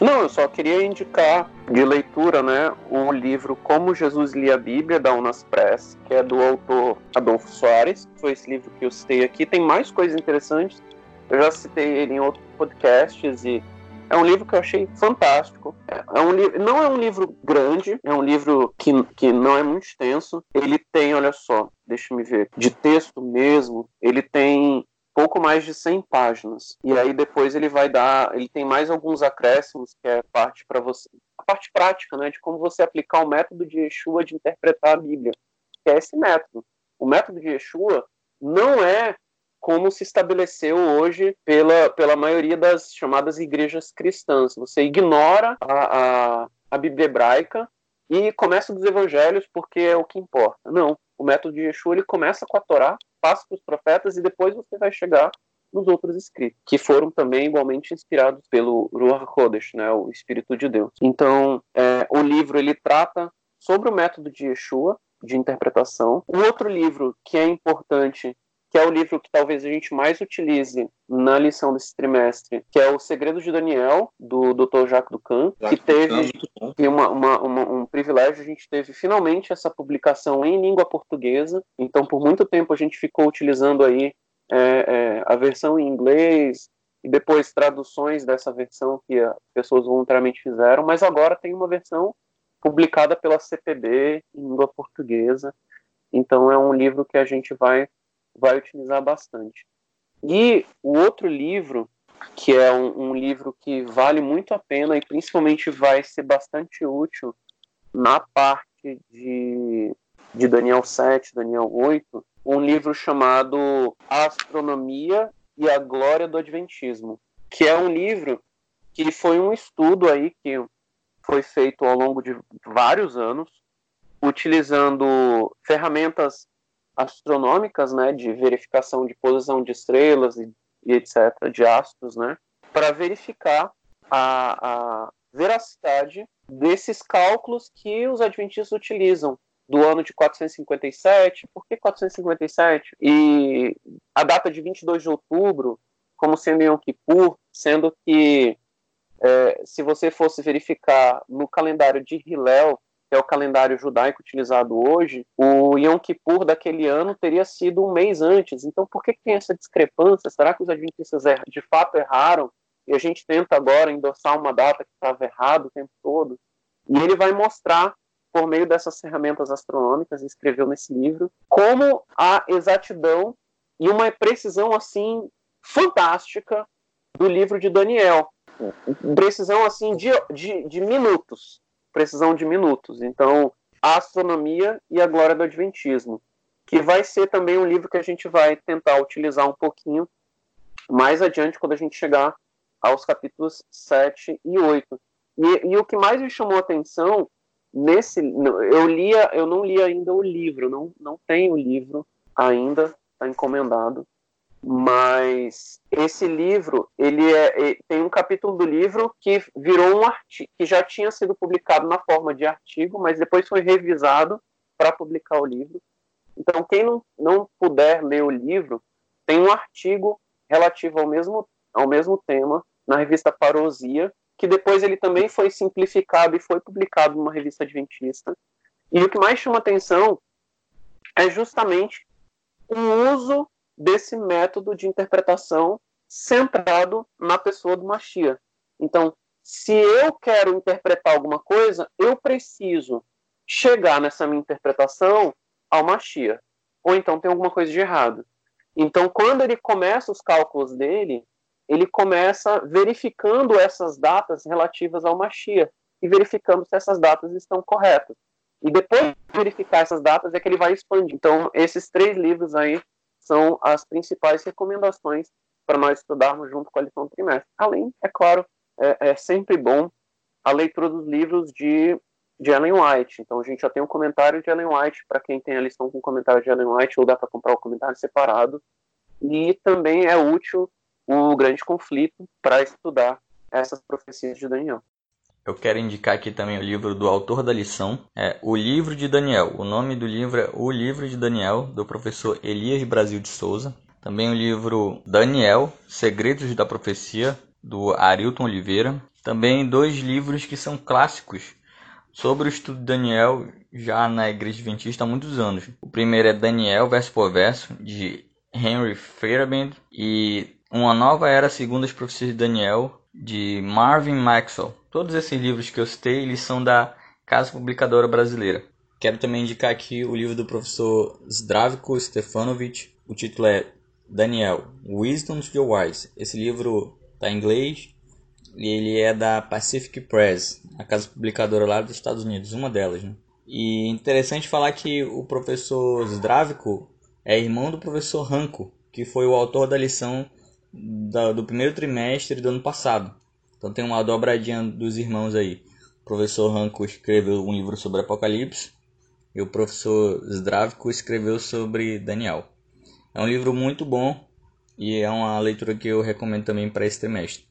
Não, eu só queria indicar de leitura, né, o livro Como Jesus Lia a Bíblia, da Unas Press, que é do autor Adolfo Soares. Foi esse livro que eu citei aqui. Tem mais coisas interessantes. Eu já citei ele em outros podcasts e é um livro que eu achei fantástico. É um não é um livro grande, é um livro que, que não é muito extenso. Ele tem, olha só, deixa me ver, de texto mesmo, ele tem pouco mais de 100 páginas. E aí depois ele vai dar, ele tem mais alguns acréscimos que é parte para você, a parte prática, né, de como você aplicar o método de Yeshua de interpretar a Bíblia, que é esse método. O método de Yeshua não é como se estabeleceu hoje pela, pela maioria das chamadas igrejas cristãs. Você ignora a, a, a Bíblia hebraica e começa dos evangelhos porque é o que importa. Não. O método de Yeshua ele começa com a Torá, passa para os profetas e depois você vai chegar nos outros escritos, que foram também igualmente inspirados pelo Ruach Kodesh, né, o Espírito de Deus. Então, é, o livro ele trata sobre o método de Yeshua, de interpretação. O outro livro que é importante que é o livro que talvez a gente mais utilize na lição desse trimestre, que é O Segredo de Daniel, do Dr. Jacques Ducan, que teve uma, uma, uma, um privilégio, a gente teve finalmente essa publicação em língua portuguesa, então por muito tempo a gente ficou utilizando aí é, é, a versão em inglês, e depois traduções dessa versão que as pessoas voluntariamente fizeram, mas agora tem uma versão publicada pela CPB em língua portuguesa. Então é um livro que a gente vai vai utilizar bastante. E o outro livro, que é um, um, livro que vale muito a pena e principalmente vai ser bastante útil na parte de, de Daniel 7, Daniel 8, um livro chamado Astronomia e a Glória do Adventismo, que é um livro que foi um estudo aí que foi feito ao longo de vários anos, utilizando ferramentas astronômicas, né, de verificação de posição de estrelas e, e etc, de astros, né, para verificar a, a veracidade desses cálculos que os adventistas utilizam do ano de 457. Por que 457? E a data de 22 de outubro, como sendo Yom Kippur, sendo que é, se você fosse verificar no calendário de Hillel, que é o calendário judaico utilizado hoje, o Yom Kippur daquele ano teria sido um mês antes. Então, por que tem essa discrepância? Será que os adventistas de fato erraram? E a gente tenta agora endossar uma data que estava errada o tempo todo. E ele vai mostrar, por meio dessas ferramentas astronômicas, escreveu nesse livro, como a exatidão e uma precisão assim fantástica do livro de Daniel. Precisão assim de, de, de minutos precisão de minutos. Então, a astronomia e a glória do adventismo, que vai ser também um livro que a gente vai tentar utilizar um pouquinho mais adiante quando a gente chegar aos capítulos 7 e 8. E, e o que mais me chamou a atenção nesse eu lia, eu não li ainda o livro, não não tenho o livro ainda, está encomendado mas esse livro ele é, tem um capítulo do livro que virou um artigo que já tinha sido publicado na forma de artigo mas depois foi revisado para publicar o livro. Então quem não, não puder ler o livro tem um artigo relativo ao mesmo ao mesmo tema na revista Parosia que depois ele também foi simplificado e foi publicado numa revista adventista. E o que mais chama atenção é justamente o uso desse método de interpretação centrado na pessoa do Machia. Então, se eu quero interpretar alguma coisa, eu preciso chegar nessa minha interpretação ao Machia. Ou então tem alguma coisa de errado. Então, quando ele começa os cálculos dele, ele começa verificando essas datas relativas ao Machia e verificando se essas datas estão corretas. E depois de verificar essas datas é que ele vai expandir. Então, esses três livros aí são as principais recomendações para nós estudarmos junto com a lição do trimestre. Além, é claro, é, é sempre bom a leitura dos livros de, de Ellen White. Então, a gente já tem um comentário de Ellen White para quem tem a lição com comentário de Ellen White, ou dá para comprar o comentário separado. E também é útil o grande conflito para estudar essas profecias de Daniel. Eu quero indicar aqui também o livro do autor da lição, é O Livro de Daniel. O nome do livro é O Livro de Daniel, do professor Elias Brasil de Souza. Também o livro Daniel, Segredos da Profecia, do Arilton Oliveira. Também dois livros que são clássicos sobre o estudo de Daniel já na Igreja Adventista há muitos anos. O primeiro é Daniel, verso por verso, de Henry Fairbairn, e Uma Nova Era segundo as Profecias de Daniel, de Marvin Maxwell. Todos esses livros que eu citei, eles são da Casa Publicadora Brasileira. Quero também indicar aqui o livro do professor Zdravko Stefanovic. O título é Daniel, Wisdom to the Wise. Esse livro está em inglês e ele é da Pacific Press, a casa publicadora lá dos Estados Unidos, uma delas. Né? E interessante falar que o professor Zdravko é irmão do professor Ranko, que foi o autor da lição do primeiro trimestre do ano passado. Então tem uma dobradinha dos irmãos aí. O professor Ranko escreveu um livro sobre Apocalipse e o professor Zdravko escreveu sobre Daniel. É um livro muito bom e é uma leitura que eu recomendo também para esse trimestre.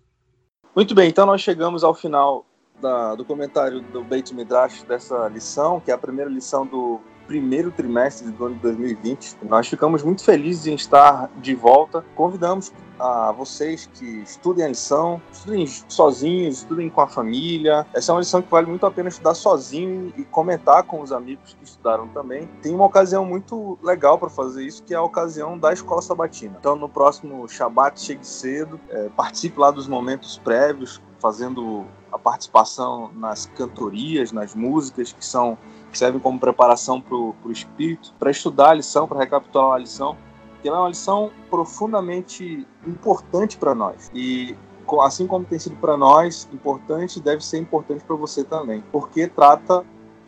Muito bem, então nós chegamos ao final da, do comentário do Beit Midrash dessa lição, que é a primeira lição do primeiro trimestre do ano de 2020. Nós ficamos muito felizes em estar de volta. Convidamos a vocês que estudem a lição, estudem sozinhos, estudem com a família. Essa é uma lição que vale muito a pena estudar sozinho e comentar com os amigos que estudaram também. Tem uma ocasião muito legal para fazer isso, que é a ocasião da escola sabatina. Então, no próximo Shabat, chegue cedo, é, participe lá dos momentos prévios, fazendo a participação nas cantorias, nas músicas que são que servem como preparação para o espírito, para estudar a lição, para recapitular a lição, que ela é uma lição profundamente importante para nós. E assim como tem sido para nós importante, deve ser importante para você também, porque trata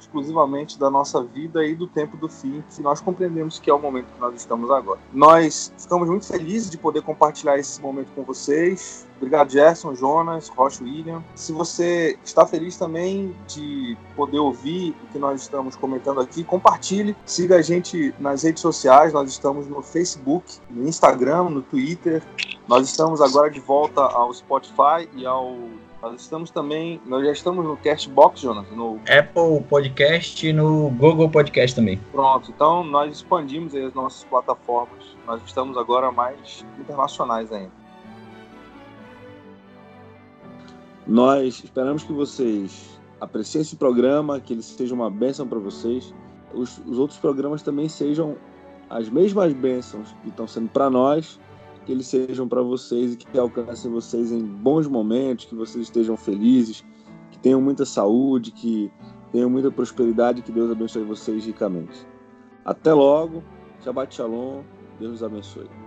exclusivamente da nossa vida e do tempo do fim, que nós compreendemos que é o momento que nós estamos agora. Nós ficamos muito felizes de poder compartilhar esse momento com vocês. Obrigado, Gerson, Jonas, Rocha, William. Se você está feliz também de poder ouvir o que nós estamos comentando aqui, compartilhe. Siga a gente nas redes sociais. Nós estamos no Facebook, no Instagram, no Twitter. Nós estamos agora de volta ao Spotify e ao Nós estamos também, nós já estamos no Castbox, Jonas, no Apple Podcast e no Google Podcast também. Pronto, então nós expandimos as nossas plataformas. Nós estamos agora mais internacionais ainda. Nós esperamos que vocês apreciem esse programa, que ele seja uma bênção para vocês. Os, os outros programas também sejam as mesmas bênçãos que estão sendo para nós que eles sejam para vocês e que alcancem vocês em bons momentos, que vocês estejam felizes, que tenham muita saúde, que tenham muita prosperidade, que Deus abençoe vocês ricamente. Até logo, Shabbat Shalom, Deus os abençoe.